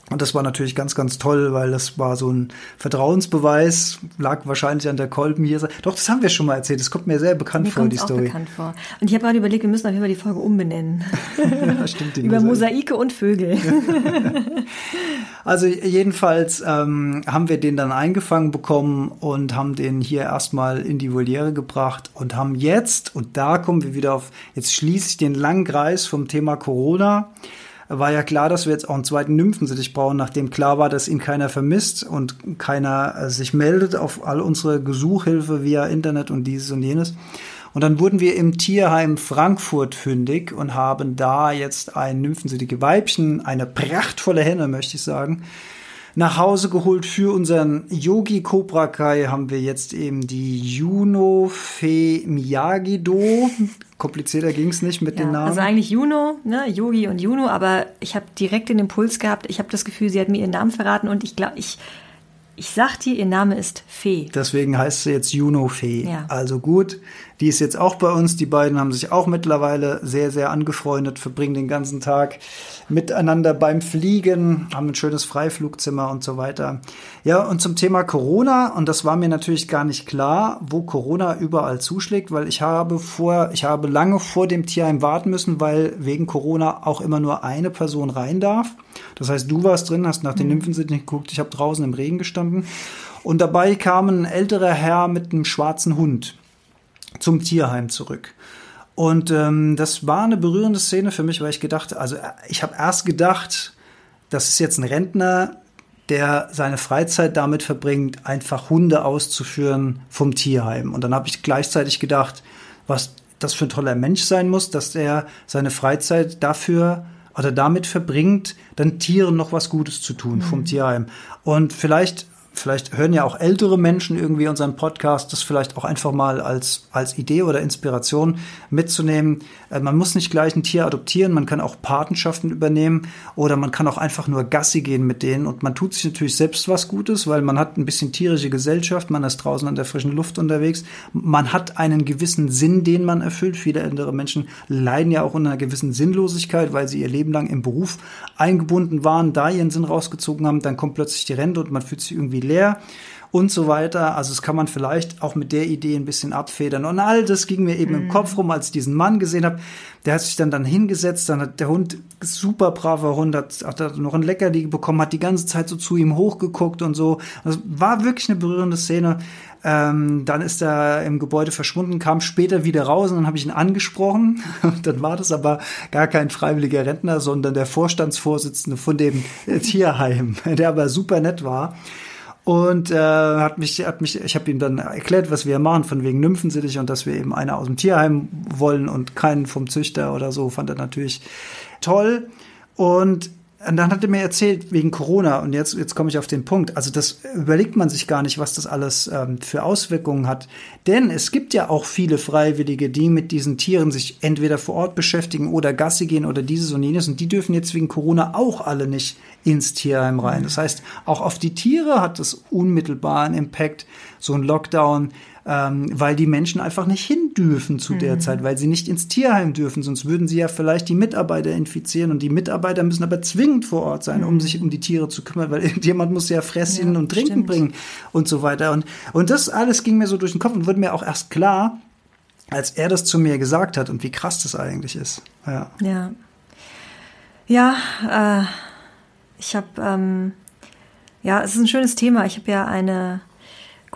Und das war natürlich ganz, ganz toll, weil das war so ein Vertrauensbeweis, lag wahrscheinlich an der Kolben hier. Doch, das haben wir schon mal erzählt. Das kommt mir sehr bekannt mir vor, die auch Story. bekannt vor. Und ich habe gerade überlegt, wir müssen auf jeden Fall die Folge umbenennen. ja, stimmt. Über Mosaike und Vögel. also jedenfalls ähm, haben wir den dann eingefangen bekommen und haben den hier erstmal in die Voliere gebracht und haben jetzt, und da kommen wir wieder auf, jetzt schließe ich den langen Kreis vom Thema Corona war ja klar, dass wir jetzt auch einen zweiten Nymphensittich brauchen, nachdem klar war, dass ihn keiner vermisst und keiner äh, sich meldet auf all unsere Gesuchhilfe via Internet und dieses und jenes. Und dann wurden wir im Tierheim Frankfurt fündig und haben da jetzt ein nymphensittige Weibchen, eine prachtvolle Henne, möchte ich sagen, nach Hause geholt für unseren Yogi Cobra Kai haben wir jetzt eben die Juno Fe Miyagi-Do. Komplizierter ging es nicht mit ja, den Namen. Also eigentlich Juno, ne, Yogi und Juno, aber ich habe direkt den Impuls gehabt, ich habe das Gefühl, sie hat mir ihren Namen verraten und ich glaube, ich, ich sag dir, ihr Name ist Fee. Deswegen heißt sie jetzt Juno Fee. Ja. Also gut, die ist jetzt auch bei uns. Die beiden haben sich auch mittlerweile sehr, sehr angefreundet, verbringen den ganzen Tag miteinander beim Fliegen, haben ein schönes Freiflugzimmer und so weiter. Ja, und zum Thema Corona, und das war mir natürlich gar nicht klar, wo Corona überall zuschlägt, weil ich habe vor, ich habe lange vor dem Tierheim warten müssen, weil wegen Corona auch immer nur eine Person rein darf. Das heißt, du warst drin, hast nach den mhm. Nymphen geguckt, ich habe draußen im Regen gestanden. Und dabei kam ein älterer Herr mit einem schwarzen Hund zum Tierheim zurück. Und ähm, das war eine berührende Szene für mich, weil ich gedacht, also ich habe erst gedacht, das ist jetzt ein Rentner, der seine Freizeit damit verbringt, einfach Hunde auszuführen vom Tierheim. Und dann habe ich gleichzeitig gedacht, was das für ein toller Mensch sein muss, dass er seine Freizeit dafür oder damit verbringt, dann Tieren noch was Gutes zu tun vom mhm. Tierheim. Und vielleicht vielleicht hören ja auch ältere Menschen irgendwie unseren Podcast, das vielleicht auch einfach mal als, als Idee oder Inspiration mitzunehmen. Äh, man muss nicht gleich ein Tier adoptieren, man kann auch Patenschaften übernehmen oder man kann auch einfach nur Gassi gehen mit denen und man tut sich natürlich selbst was Gutes, weil man hat ein bisschen tierische Gesellschaft, man ist draußen an der frischen Luft unterwegs, man hat einen gewissen Sinn, den man erfüllt. Viele ältere Menschen leiden ja auch unter einer gewissen Sinnlosigkeit, weil sie ihr Leben lang im Beruf eingebunden waren, da ihren Sinn rausgezogen haben, dann kommt plötzlich die Rente und man fühlt sich irgendwie leer und so weiter. Also das kann man vielleicht auch mit der Idee ein bisschen abfedern. Und all das ging mir eben mhm. im Kopf rum, als ich diesen Mann gesehen habe. Der hat sich dann dann hingesetzt, dann hat der Hund, super braver Hund, hat, hat noch ein Leckerli bekommen, hat die ganze Zeit so zu ihm hochgeguckt und so. Das war wirklich eine berührende Szene. Ähm, dann ist er im Gebäude verschwunden, kam später wieder raus und dann habe ich ihn angesprochen. dann war das aber gar kein freiwilliger Rentner, sondern der Vorstandsvorsitzende von dem Tierheim, der aber super nett war und äh, hat mich, hat mich, ich habe ihm dann erklärt, was wir machen, von wegen Nymphensittich und dass wir eben eine aus dem Tierheim wollen und keinen vom Züchter oder so, fand er natürlich toll. Und und dann hat er mir erzählt, wegen Corona, und jetzt, jetzt komme ich auf den Punkt, also das überlegt man sich gar nicht, was das alles ähm, für Auswirkungen hat. Denn es gibt ja auch viele Freiwillige, die mit diesen Tieren sich entweder vor Ort beschäftigen oder Gassi gehen oder dieses und jenes, und die dürfen jetzt wegen Corona auch alle nicht ins Tierheim rein. Das heißt, auch auf die Tiere hat es unmittelbar einen Impact, so ein Lockdown ähm, weil die Menschen einfach nicht hin dürfen zu der mhm. Zeit, weil sie nicht ins Tierheim dürfen, sonst würden sie ja vielleicht die Mitarbeiter infizieren und die Mitarbeiter müssen aber zwingend vor Ort sein, mhm. um sich um die Tiere zu kümmern, weil irgendjemand muss ja Fressen ja, und Trinken stimmt. bringen und so weiter. Und, und das alles ging mir so durch den Kopf und wurde mir auch erst klar, als er das zu mir gesagt hat und wie krass das eigentlich ist. Ja. Ja, ja äh, ich habe, ähm, ja, es ist ein schönes Thema. Ich habe ja eine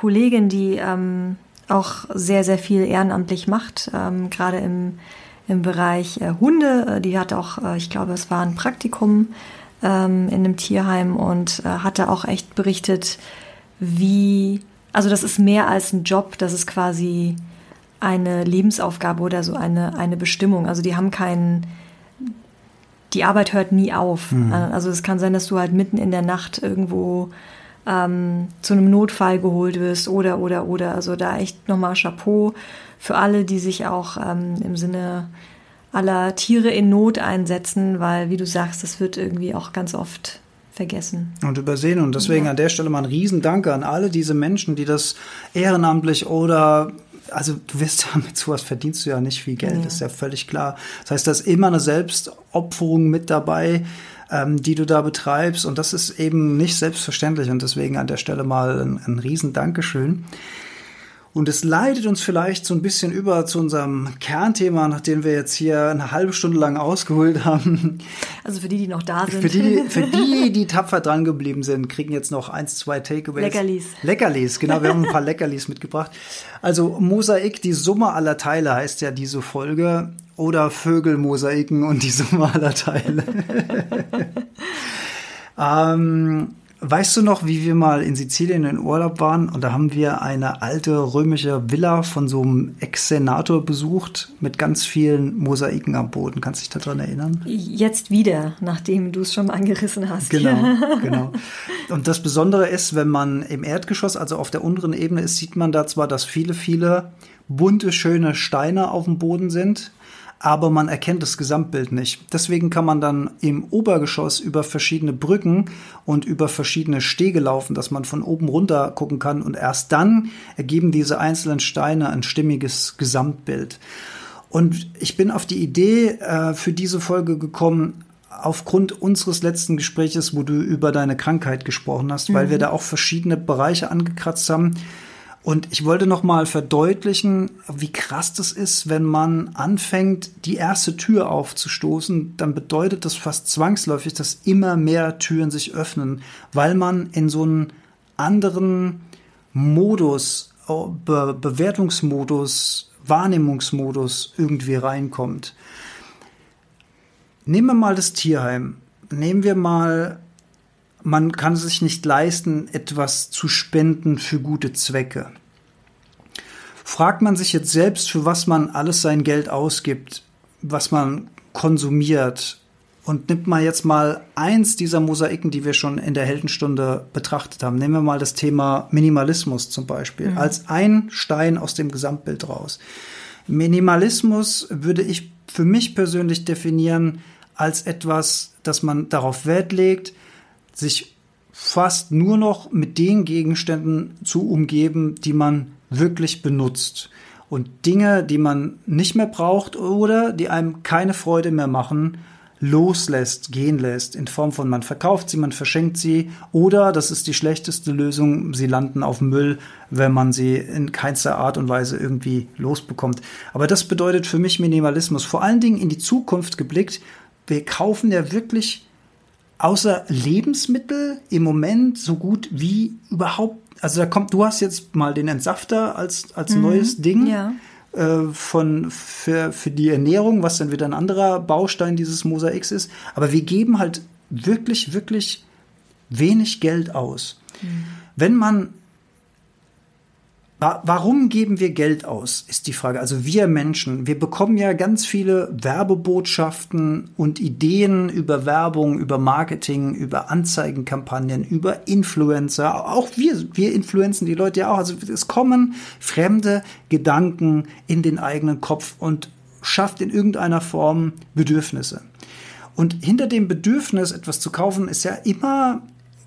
Kollegin, die ähm, auch sehr, sehr viel ehrenamtlich macht, ähm, gerade im, im Bereich äh, Hunde. Äh, die hat auch, äh, ich glaube, es war ein Praktikum ähm, in einem Tierheim und äh, hatte auch echt berichtet, wie, also das ist mehr als ein Job, das ist quasi eine Lebensaufgabe oder so eine, eine Bestimmung. Also die haben keinen, die Arbeit hört nie auf. Mhm. Also es kann sein, dass du halt mitten in der Nacht irgendwo ähm, zu einem Notfall geholt wirst oder, oder, oder. Also da echt nochmal Chapeau für alle, die sich auch ähm, im Sinne aller Tiere in Not einsetzen, weil, wie du sagst, das wird irgendwie auch ganz oft vergessen. Und übersehen. Und deswegen ja. an der Stelle mal ein Riesendanke an alle diese Menschen, die das ehrenamtlich oder also du wirst ja mit sowas verdienst du ja nicht viel Geld, ja. ist ja völlig klar. Das heißt, da ist immer eine Selbstopferung mit dabei ähm, die du da betreibst. Und das ist eben nicht selbstverständlich. Und deswegen an der Stelle mal ein, ein riesen Dankeschön. Und es leitet uns vielleicht so ein bisschen über zu unserem Kernthema, nachdem wir jetzt hier eine halbe Stunde lang ausgeholt haben. Also für die, die noch da sind. Für die, für die, die tapfer dran geblieben sind, kriegen jetzt noch eins, zwei Takeaways. Leckerlis. Leckerlis, genau. Wir haben ein paar Leckerlis mitgebracht. Also Mosaik, die Summe aller Teile heißt ja diese Folge oder Vögelmosaiken und die Summe aller Teile. ähm, weißt du noch, wie wir mal in Sizilien in Urlaub waren und da haben wir eine alte römische Villa von so einem Ex-Senator besucht mit ganz vielen Mosaiken am Boden. Kannst du dich daran erinnern? Jetzt wieder, nachdem du es schon mal angerissen hast. Genau, genau. Und das Besondere ist, wenn man im Erdgeschoss, also auf der unteren Ebene ist, sieht man da zwar, dass viele, viele bunte, schöne Steine auf dem Boden sind aber man erkennt das Gesamtbild nicht. Deswegen kann man dann im Obergeschoss über verschiedene Brücken und über verschiedene Stege laufen, dass man von oben runter gucken kann und erst dann ergeben diese einzelnen Steine ein stimmiges Gesamtbild. Und ich bin auf die Idee äh, für diese Folge gekommen, aufgrund unseres letzten Gespräches, wo du über deine Krankheit gesprochen hast, mhm. weil wir da auch verschiedene Bereiche angekratzt haben und ich wollte noch mal verdeutlichen, wie krass das ist, wenn man anfängt, die erste Tür aufzustoßen, dann bedeutet das fast zwangsläufig, dass immer mehr Türen sich öffnen, weil man in so einen anderen Modus, Be Bewertungsmodus, Wahrnehmungsmodus irgendwie reinkommt. Nehmen wir mal das Tierheim. Nehmen wir mal man kann sich nicht leisten, etwas zu spenden für gute Zwecke. Fragt man sich jetzt selbst, für was man alles sein Geld ausgibt, was man konsumiert, und nimmt mal jetzt mal eins dieser Mosaiken, die wir schon in der Heldenstunde betrachtet haben. Nehmen wir mal das Thema Minimalismus zum Beispiel, mhm. als ein Stein aus dem Gesamtbild raus. Minimalismus würde ich für mich persönlich definieren als etwas, das man darauf Wert legt, sich fast nur noch mit den Gegenständen zu umgeben, die man wirklich benutzt. Und Dinge, die man nicht mehr braucht oder die einem keine Freude mehr machen, loslässt, gehen lässt, in Form von man verkauft sie, man verschenkt sie oder, das ist die schlechteste Lösung, sie landen auf Müll, wenn man sie in keinster Art und Weise irgendwie losbekommt. Aber das bedeutet für mich Minimalismus, vor allen Dingen in die Zukunft geblickt. Wir kaufen ja wirklich außer Lebensmittel im Moment so gut wie überhaupt. Also da kommt, du hast jetzt mal den Entsafter als, als mhm, neues Ding. Ja. Äh, von, für, für die Ernährung, was dann wieder ein anderer Baustein dieses Mosaiks ist. Aber wir geben halt wirklich, wirklich wenig Geld aus. Mhm. Wenn man Warum geben wir Geld aus, ist die Frage. Also wir Menschen, wir bekommen ja ganz viele Werbebotschaften und Ideen über Werbung, über Marketing, über Anzeigenkampagnen, über Influencer. Auch wir, wir influenzen die Leute ja auch. Also es kommen fremde Gedanken in den eigenen Kopf und schafft in irgendeiner Form Bedürfnisse. Und hinter dem Bedürfnis, etwas zu kaufen, ist ja immer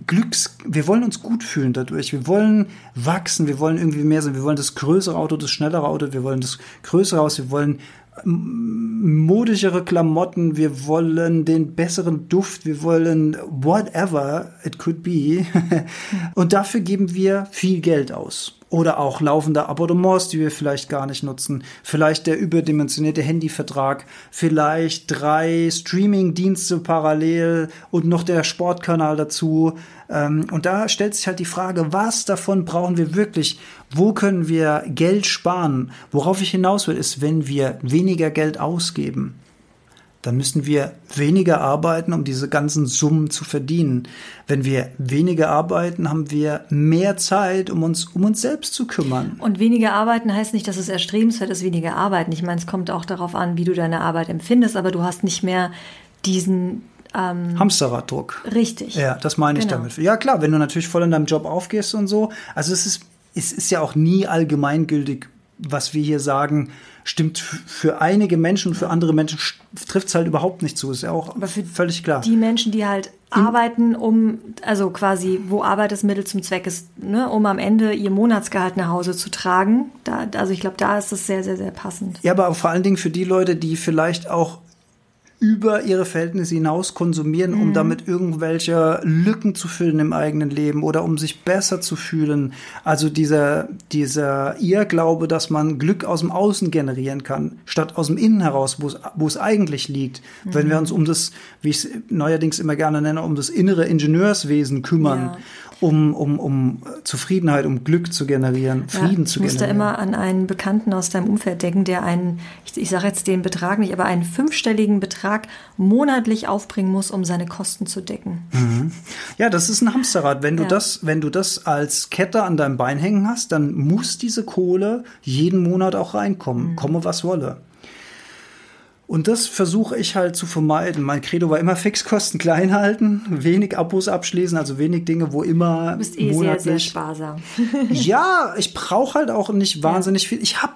Glücks, wir wollen uns gut fühlen dadurch. Wir wollen wachsen, wir wollen irgendwie mehr sein. Wir wollen das größere Auto, das schnellere Auto, wir wollen das größere Haus, wir wollen modischere Klamotten, wir wollen den besseren Duft, wir wollen whatever it could be. Und dafür geben wir viel Geld aus. Oder auch laufende Abonnements, die wir vielleicht gar nicht nutzen. Vielleicht der überdimensionierte Handyvertrag. Vielleicht drei Streaming-Dienste parallel und noch der Sportkanal dazu. Ähm, und da stellt sich halt die Frage, was davon brauchen wir wirklich? Wo können wir Geld sparen? Worauf ich hinaus will, ist, wenn wir weniger Geld ausgeben dann müssen wir weniger arbeiten, um diese ganzen Summen zu verdienen. Wenn wir weniger arbeiten, haben wir mehr Zeit, um uns um uns selbst zu kümmern. Und weniger arbeiten heißt nicht, dass es erstrebenswert ist, weniger arbeiten. Ich meine, es kommt auch darauf an, wie du deine Arbeit empfindest, aber du hast nicht mehr diesen ähm, Hamsterraddruck. Richtig. Ja, das meine ich genau. damit. Ja, klar, wenn du natürlich voll in deinem Job aufgehst und so. Also es ist, es ist ja auch nie allgemeingültig, was wir hier sagen, stimmt für einige Menschen, für andere Menschen trifft es halt überhaupt nicht zu. Ist ja auch völlig klar. Die Menschen, die halt arbeiten, um, also quasi, wo Arbeit das Mittel zum Zweck ist, ne, um am Ende ihr Monatsgehalt nach Hause zu tragen. Da, also ich glaube, da ist es sehr, sehr, sehr passend. Ja, aber vor allen Dingen für die Leute, die vielleicht auch über ihre Verhältnisse hinaus konsumieren, um mhm. damit irgendwelche Lücken zu füllen im eigenen Leben oder um sich besser zu fühlen. Also dieser, dieser Irrglaube, dass man Glück aus dem Außen generieren kann, statt aus dem Innen heraus, wo es, wo es eigentlich liegt. Mhm. Wenn wir uns um das, wie ich es neuerdings immer gerne nenne, um das innere Ingenieurswesen kümmern. Ja um, um, um Zufriedenheit, um Glück zu generieren, Frieden ja, zu generieren. Ich musste immer an einen Bekannten aus deinem Umfeld denken, der einen, ich, ich sage jetzt den Betrag nicht, aber einen fünfstelligen Betrag monatlich aufbringen muss, um seine Kosten zu decken. Mhm. Ja, das ist ein Hamsterrad. Wenn du ja. das, wenn du das als Kette an deinem Bein hängen hast, dann muss diese Kohle jeden Monat auch reinkommen, mhm. komme was wolle. Und das versuche ich halt zu vermeiden. Mein Credo war immer Fixkosten klein halten, wenig Abos abschließen, also wenig Dinge, wo immer du bist eh monatlich. sehr, sehr sparsam. ja, ich brauche halt auch nicht wahnsinnig viel. Ich habe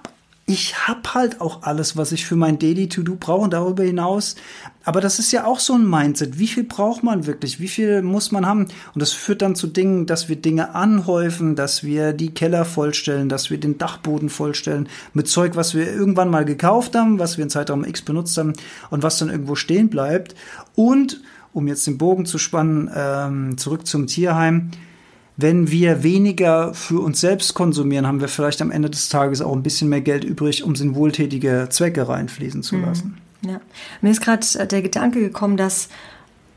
ich habe halt auch alles, was ich für mein Daily To-Do brauche und darüber hinaus. Aber das ist ja auch so ein Mindset. Wie viel braucht man wirklich? Wie viel muss man haben? Und das führt dann zu Dingen, dass wir Dinge anhäufen, dass wir die Keller vollstellen, dass wir den Dachboden vollstellen mit Zeug, was wir irgendwann mal gekauft haben, was wir in Zeitraum X benutzt haben und was dann irgendwo stehen bleibt. Und, um jetzt den Bogen zu spannen, ähm, zurück zum Tierheim, wenn wir weniger für uns selbst konsumieren, haben wir vielleicht am Ende des Tages auch ein bisschen mehr Geld übrig, um es in wohltätige Zwecke reinfließen zu mhm. lassen. Ja. Mir ist gerade äh, der Gedanke gekommen, dass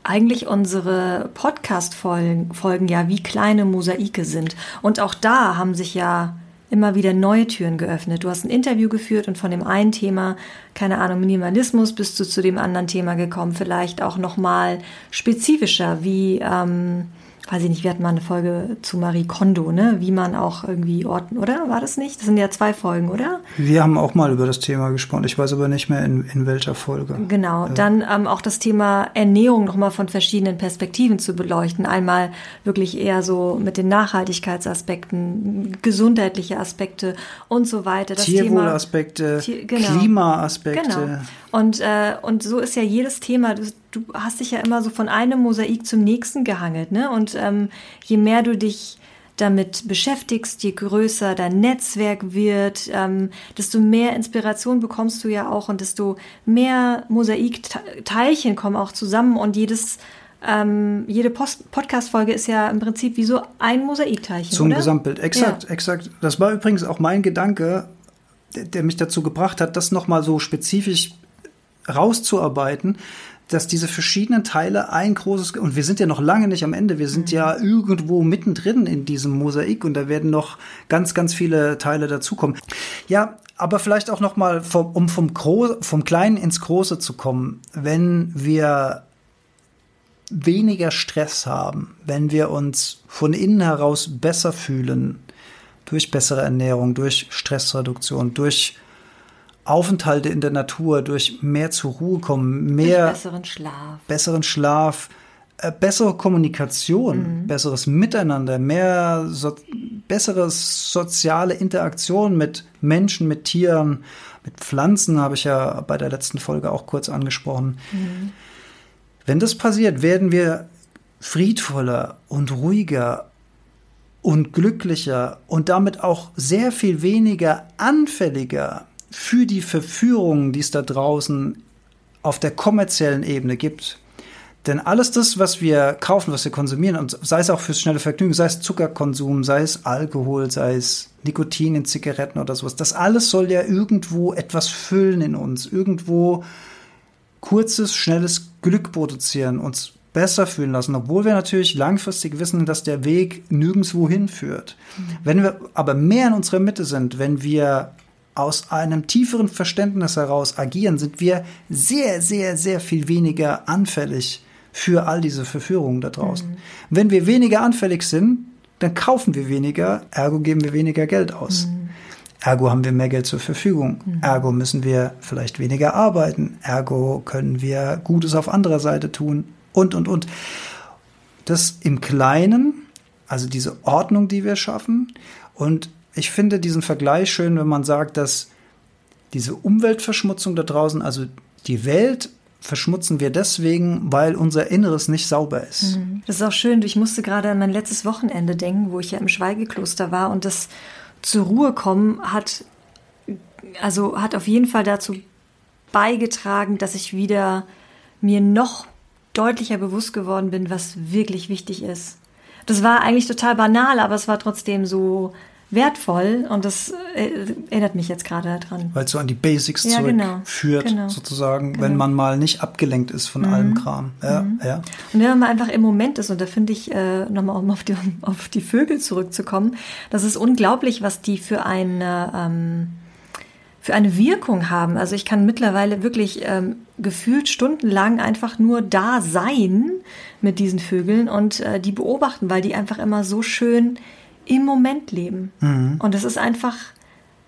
eigentlich unsere Podcast-Folgen Folgen ja wie kleine Mosaike sind. Und auch da haben sich ja immer wieder neue Türen geöffnet. Du hast ein Interview geführt und von dem einen Thema, keine Ahnung, Minimalismus, bist du zu dem anderen Thema gekommen. Vielleicht auch noch mal spezifischer, wie ähm, weiß ich nicht, wir hatten mal eine Folge zu Marie Kondo, ne? Wie man auch irgendwie orten, oder? War das nicht? Das sind ja zwei Folgen, oder? Wir haben auch mal über das Thema gesprochen. Ich weiß aber nicht mehr in, in welcher Folge. Genau. Ja. Dann ähm, auch das Thema Ernährung nochmal von verschiedenen Perspektiven zu beleuchten. Einmal wirklich eher so mit den Nachhaltigkeitsaspekten, gesundheitliche Aspekte und so weiter. Das Tierwohlaspekte, Tier, genau. Klimaaspekte. Genau. Und, äh, und so ist ja jedes Thema, du, hast dich ja immer so von einem Mosaik zum nächsten gehangelt, ne? Und ähm, je mehr du dich damit beschäftigst, je größer dein Netzwerk wird, ähm, desto mehr Inspiration bekommst du ja auch und desto mehr Mosaikteilchen kommen auch zusammen und jedes ähm, jede Podcast-Folge ist ja im Prinzip wie so ein Mosaikteilchen. Zum oder? Gesamtbild, exakt, ja. exakt. Das war übrigens auch mein Gedanke, der, der mich dazu gebracht hat, das nochmal so spezifisch rauszuarbeiten, dass diese verschiedenen Teile ein großes, und wir sind ja noch lange nicht am Ende, wir sind ja mhm. irgendwo mittendrin in diesem Mosaik und da werden noch ganz, ganz viele Teile dazukommen. Ja, aber vielleicht auch noch mal, vom, um vom, Gro vom Kleinen ins Große zu kommen, wenn wir weniger Stress haben, wenn wir uns von innen heraus besser fühlen, durch bessere Ernährung, durch Stressreduktion, durch Aufenthalte in der Natur, durch mehr zur Ruhe kommen, mehr Durch besseren Schlaf. besseren Schlaf, äh, bessere Kommunikation, besseres Miteinander, mehr so, bessere soziale Interaktion mit Menschen, mit Tieren, mit Pflanzen, habe ich ja bei der letzten Folge auch kurz angesprochen. Wenn das passiert, werden wir friedvoller und ruhiger und glücklicher und damit auch sehr viel weniger anfälliger für die Verführungen, die es da draußen auf der kommerziellen Ebene gibt. Denn alles das, was wir kaufen, was wir konsumieren, und sei es auch fürs schnelle Vergnügen, sei es Zuckerkonsum, sei es Alkohol, sei es Nikotin in Zigaretten oder sowas, das alles soll ja irgendwo etwas füllen in uns, irgendwo kurzes, schnelles Glück produzieren, uns besser fühlen lassen, obwohl wir natürlich langfristig wissen, dass der Weg nirgendwo hinführt. Wenn wir aber mehr in unserer Mitte sind, wenn wir aus einem tieferen Verständnis heraus agieren, sind wir sehr, sehr, sehr viel weniger anfällig für all diese Verführungen da draußen. Wenn wir weniger anfällig sind, dann kaufen wir weniger, ergo geben wir weniger Geld aus. Ergo haben wir mehr Geld zur Verfügung. Ergo müssen wir vielleicht weniger arbeiten. Ergo können wir Gutes auf anderer Seite tun. Und, und, und. Das im Kleinen, also diese Ordnung, die wir schaffen. Und ich finde diesen Vergleich schön, wenn man sagt, dass diese Umweltverschmutzung da draußen, also die Welt verschmutzen wir deswegen, weil unser Inneres nicht sauber ist. Das ist auch schön. Ich musste gerade an mein letztes Wochenende denken, wo ich ja im Schweigekloster war und das zur Ruhe kommen hat, also hat auf jeden Fall dazu beigetragen, dass ich wieder mir noch deutlicher bewusst geworden bin, was wirklich wichtig ist. Das war eigentlich total banal, aber es war trotzdem so wertvoll und das äh, erinnert mich jetzt gerade daran. Weil es so an die Basics Ja, genau. zurückführt, Genau. sozusagen, Genau. wenn man mal nicht abgelenkt ist von allem Kram. Ja, ja. Und wenn man einfach im Moment ist, und da finde ich, äh, nochmal um auf die, auf die Vögel zurückzukommen, das ist unglaublich, was die für eine, ähm, für eine Wirkung haben. Also ich kann mittlerweile wirklich ähm, gefühlt stundenlang einfach nur da sein mit diesen Vögeln und äh, die beobachten, weil die einfach immer so schön im Moment leben. Und das ist einfach,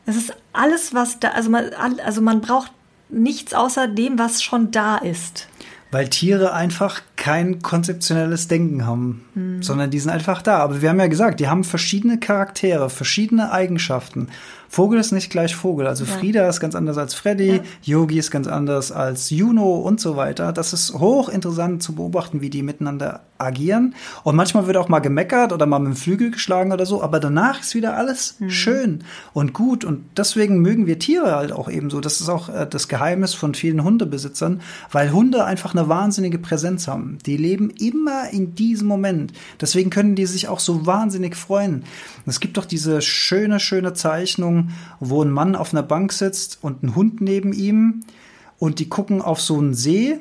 das ist alles, was da, also man, also man braucht nichts außer dem, was schon da ist. Weil Tiere einfach kein konzeptionelles Denken haben, Hm. sondern die sind einfach da. Aber wir haben ja gesagt, die haben verschiedene Charaktere, verschiedene Eigenschaften. Vogel ist nicht gleich Vogel. Also Frieda ist ganz anders als Freddy, Yogi ist ganz anders als Juno und so weiter. Das ist hochinteressant zu beobachten, wie die miteinander agieren. Und manchmal wird auch mal gemeckert oder mal mit dem Flügel geschlagen oder so, aber danach ist wieder alles schön und gut. Und deswegen mögen wir Tiere halt auch ebenso. Das ist auch äh, das Geheimnis von vielen Hundebesitzern, weil Hunde einfach eine wahnsinnige Präsenz haben. Die leben immer in diesem Moment. Deswegen können die sich auch so wahnsinnig freuen. Es gibt doch diese schöne, schöne Zeichnung, wo ein Mann auf einer Bank sitzt und ein Hund neben ihm und die gucken auf so einen See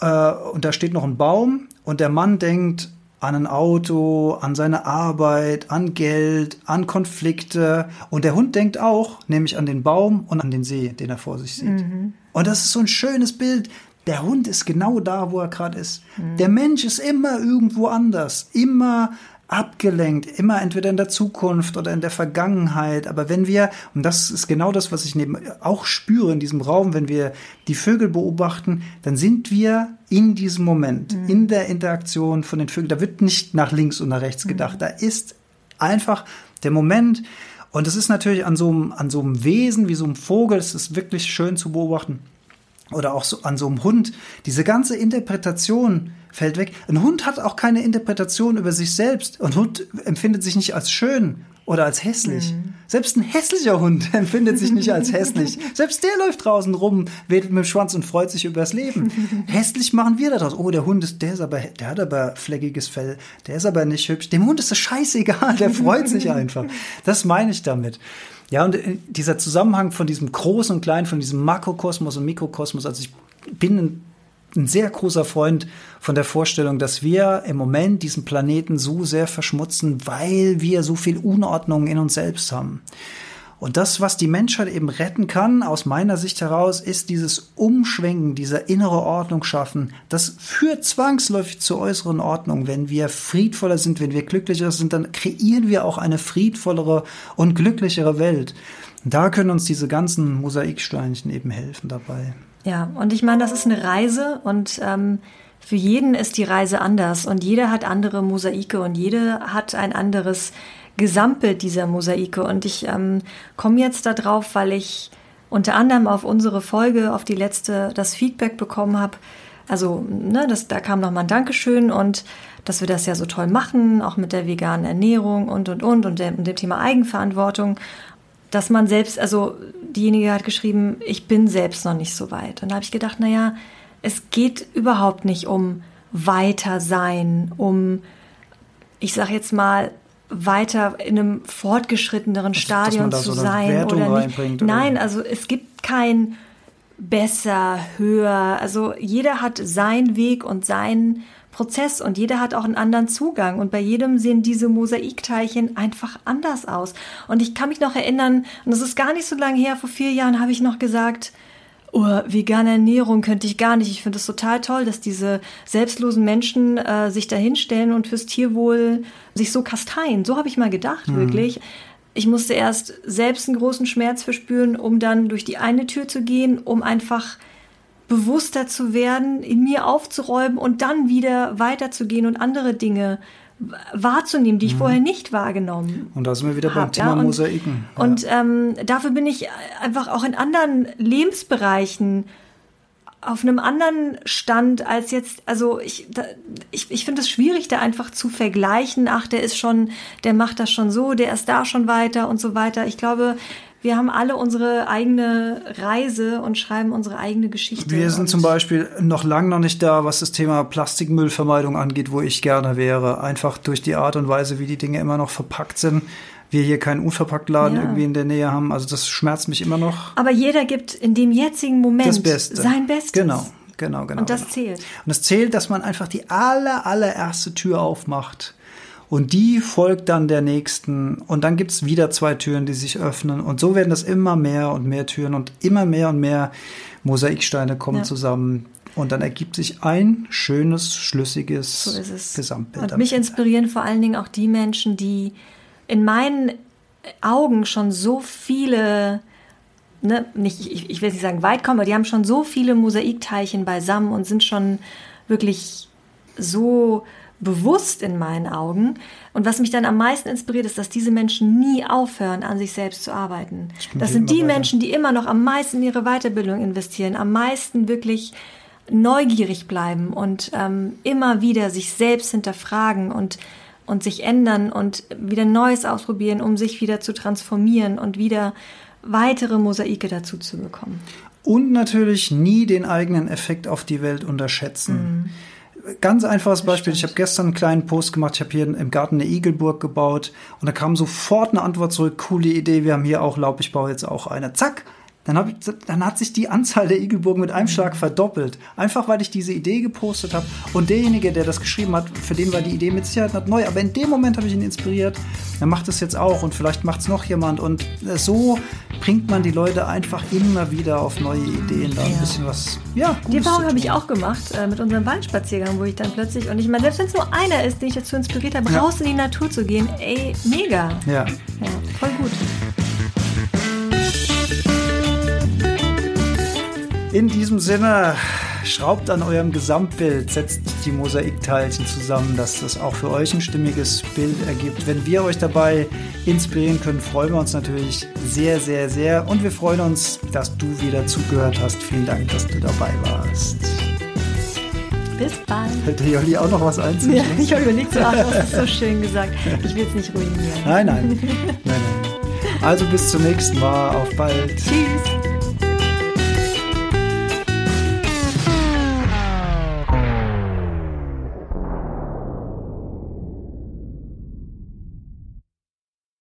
äh, und da steht noch ein Baum und der Mann denkt an ein Auto, an seine Arbeit, an Geld, an Konflikte und der Hund denkt auch, nämlich an den Baum und an den See, den er vor sich sieht. Und das ist so ein schönes Bild. Der Hund ist genau da, wo er gerade ist. Der Mensch ist immer irgendwo anders, immer abgelenkt, immer entweder in der Zukunft oder in der Vergangenheit. Aber wenn wir, und das ist genau das, was ich neben, auch spüre in diesem Raum, wenn wir die Vögel beobachten, dann sind wir in diesem Moment, in der Interaktion von den Vögeln. Da wird nicht nach links und nach rechts gedacht. Da ist einfach der Moment. Und es ist natürlich an so, einem, an so einem Wesen wie so einem Vogel, es ist wirklich schön zu beobachten. Oder auch so an so einem Hund. Diese ganze Interpretation fällt weg. Ein Hund hat auch keine Interpretation über sich selbst. Ein Hund empfindet sich nicht als schön oder als hässlich. Selbst ein hässlicher Hund empfindet sich nicht als hässlich. Selbst der läuft draußen rum, wedelt mit dem Schwanz und freut sich übers Leben. hässlich machen wir da draus. Oh, der Hund ist, der ist aber, der hat aber fleckiges Fell. Der ist aber nicht hübsch. Dem Hund ist das scheißegal. Der freut sich einfach. Das meine ich damit. Ja, und äh, dieser Zusammenhang von diesem Großen und Kleinen, von diesem Makrokosmos und Mikrokosmos, also ich bin ein, ein sehr großer Freund von der Vorstellung, dass wir im Moment diesen Planeten so sehr verschmutzen, weil wir so viel Unordnung in uns selbst haben. Und das, was die Menschheit eben retten kann, aus meiner Sicht heraus, ist dieses Umschwenken, dieser innere Ordnung schaffen. Das führt zwangsläufig zur äußeren Ordnung. Wenn wir friedvoller sind, wenn wir glücklicher sind, dann kreieren wir auch eine friedvollere und glücklichere Welt. Da können uns diese ganzen Mosaiksteinchen eben helfen dabei. Ja, und ich meine, das ist eine Reise und ähm, für jeden ist die Reise anders und jeder hat andere Mosaike und jeder hat ein anderes Gesamtbild dieser Mosaike. Und ich ähm, komme jetzt darauf, weil ich unter anderem auf unsere Folge, auf die letzte, das Feedback bekommen habe. Also, ne, das, da kam nochmal ein Dankeschön und dass wir das ja so toll machen, auch mit der veganen Ernährung und, und, und und dem, dem Thema Eigenverantwortung, dass man selbst, also diejenige hat geschrieben, ich bin selbst noch nicht so weit. Und da habe ich gedacht, naja, es geht überhaupt nicht um weiter sein, um, ich sag jetzt mal, weiter in einem fortgeschritteneren Stadion zu so sein oder nicht. Oder? Nein, also es gibt kein besser, höher. Also jeder hat seinen Weg und seinen Prozess und jeder hat auch einen anderen Zugang und bei jedem sehen diese Mosaikteilchen einfach anders aus. Und ich kann mich noch erinnern, und das ist gar nicht so lange her, vor vier Jahren habe ich noch gesagt, oh, vegane Ernährung könnte ich gar nicht. Ich finde es total toll, dass diese selbstlosen Menschen äh, sich da hinstellen und fürs Tierwohl sich so kasteien. So habe ich mal gedacht, mhm. wirklich. Ich musste erst selbst einen großen Schmerz verspüren, um dann durch die eine Tür zu gehen, um einfach bewusster zu werden, in mir aufzuräumen und dann wieder weiterzugehen und andere Dinge wahrzunehmen, die ich mhm. vorher nicht wahrgenommen Und da sind wir wieder beim Thema ja, und, Mosaiken. Ja. Und ähm, dafür bin ich einfach auch in anderen Lebensbereichen auf einem anderen Stand als jetzt, also ich, da, ich, ich finde es schwierig, da einfach zu vergleichen, ach, der ist schon, der macht das schon so, der ist da schon weiter und so weiter. Ich glaube, wir haben alle unsere eigene Reise und schreiben unsere eigene Geschichte. Wir sind zum Beispiel noch lange noch nicht da, was das Thema Plastikmüllvermeidung angeht, wo ich gerne wäre. Einfach durch die Art und Weise, wie die Dinge immer noch verpackt sind. Wir hier keinen Unverpacktladen ja. irgendwie in der Nähe haben. Also das schmerzt mich immer noch. Aber jeder gibt in dem jetzigen Moment das Beste. sein Bestes. Genau, genau, genau. Und das genau. zählt. Und es zählt, dass man einfach die aller, allererste Tür aufmacht und die folgt dann der nächsten und dann gibt es wieder zwei Türen, die sich öffnen und so werden das immer mehr und mehr Türen und immer mehr und mehr Mosaiksteine kommen ja. zusammen und dann ergibt sich ein schönes, schlüssiges so Gesamtbild. Und mich inspirieren vor allen Dingen auch die Menschen, die in meinen Augen schon so viele Ne, nicht, ich, ich will nicht sagen weit kommen, aber die haben schon so viele Mosaikteilchen beisammen und sind schon wirklich so bewusst in meinen Augen. Und was mich dann am meisten inspiriert, ist, dass diese Menschen nie aufhören, an sich selbst zu arbeiten. Das sind die Menschen, die immer noch am meisten in ihre Weiterbildung investieren, am meisten wirklich neugierig bleiben und ähm, immer wieder sich selbst hinterfragen und und sich ändern und wieder Neues ausprobieren, um sich wieder zu transformieren und wieder weitere Mosaike dazu zu bekommen. Und natürlich nie den eigenen Effekt auf die Welt unterschätzen. Mhm ganz einfaches Beispiel. Ich habe gestern einen kleinen Post gemacht. Ich habe hier im Garten eine Igelburg gebaut und da kam sofort eine Antwort zurück. Coole Idee. Wir haben hier auch Laub. Ich baue jetzt auch eine. Zack. Dann, hab ich, dann hat sich die Anzahl der Igelburgen mit einem Schlag verdoppelt. Einfach weil ich diese Idee gepostet habe. Und derjenige, der das geschrieben hat, für den war die Idee mit Sicherheit nicht neu. Aber in dem Moment habe ich ihn inspiriert. Er macht es jetzt auch und vielleicht macht es noch jemand. Und so bringt man die Leute einfach immer wieder auf neue Ideen. Da ja. ein bisschen was, ja, Die Erfahrung habe ich auch gemacht äh, mit unserem Waldspaziergang, wo ich dann plötzlich, und ich meine, selbst wenn es nur einer ist, den ich dazu inspiriert habe, ja. raus in die Natur zu gehen, ey, mega. Ja. ja voll gut. In diesem Sinne, schraubt an eurem Gesamtbild, setzt die Mosaikteilchen zusammen, dass das auch für euch ein stimmiges Bild ergibt. Wenn wir euch dabei inspirieren können, freuen wir uns natürlich sehr, sehr, sehr. Und wir freuen uns, dass du wieder zugehört hast. Vielen Dank, dass du dabei warst. Bis bald. Hätte Jolli auch noch was einzufügen? Ja, ich habe überlegt, ach, du hast es so schön gesagt. Ich will es nicht ruinieren. Nein, nein. nein, nein. Also bis zum nächsten Mal. Auf bald. Tschüss.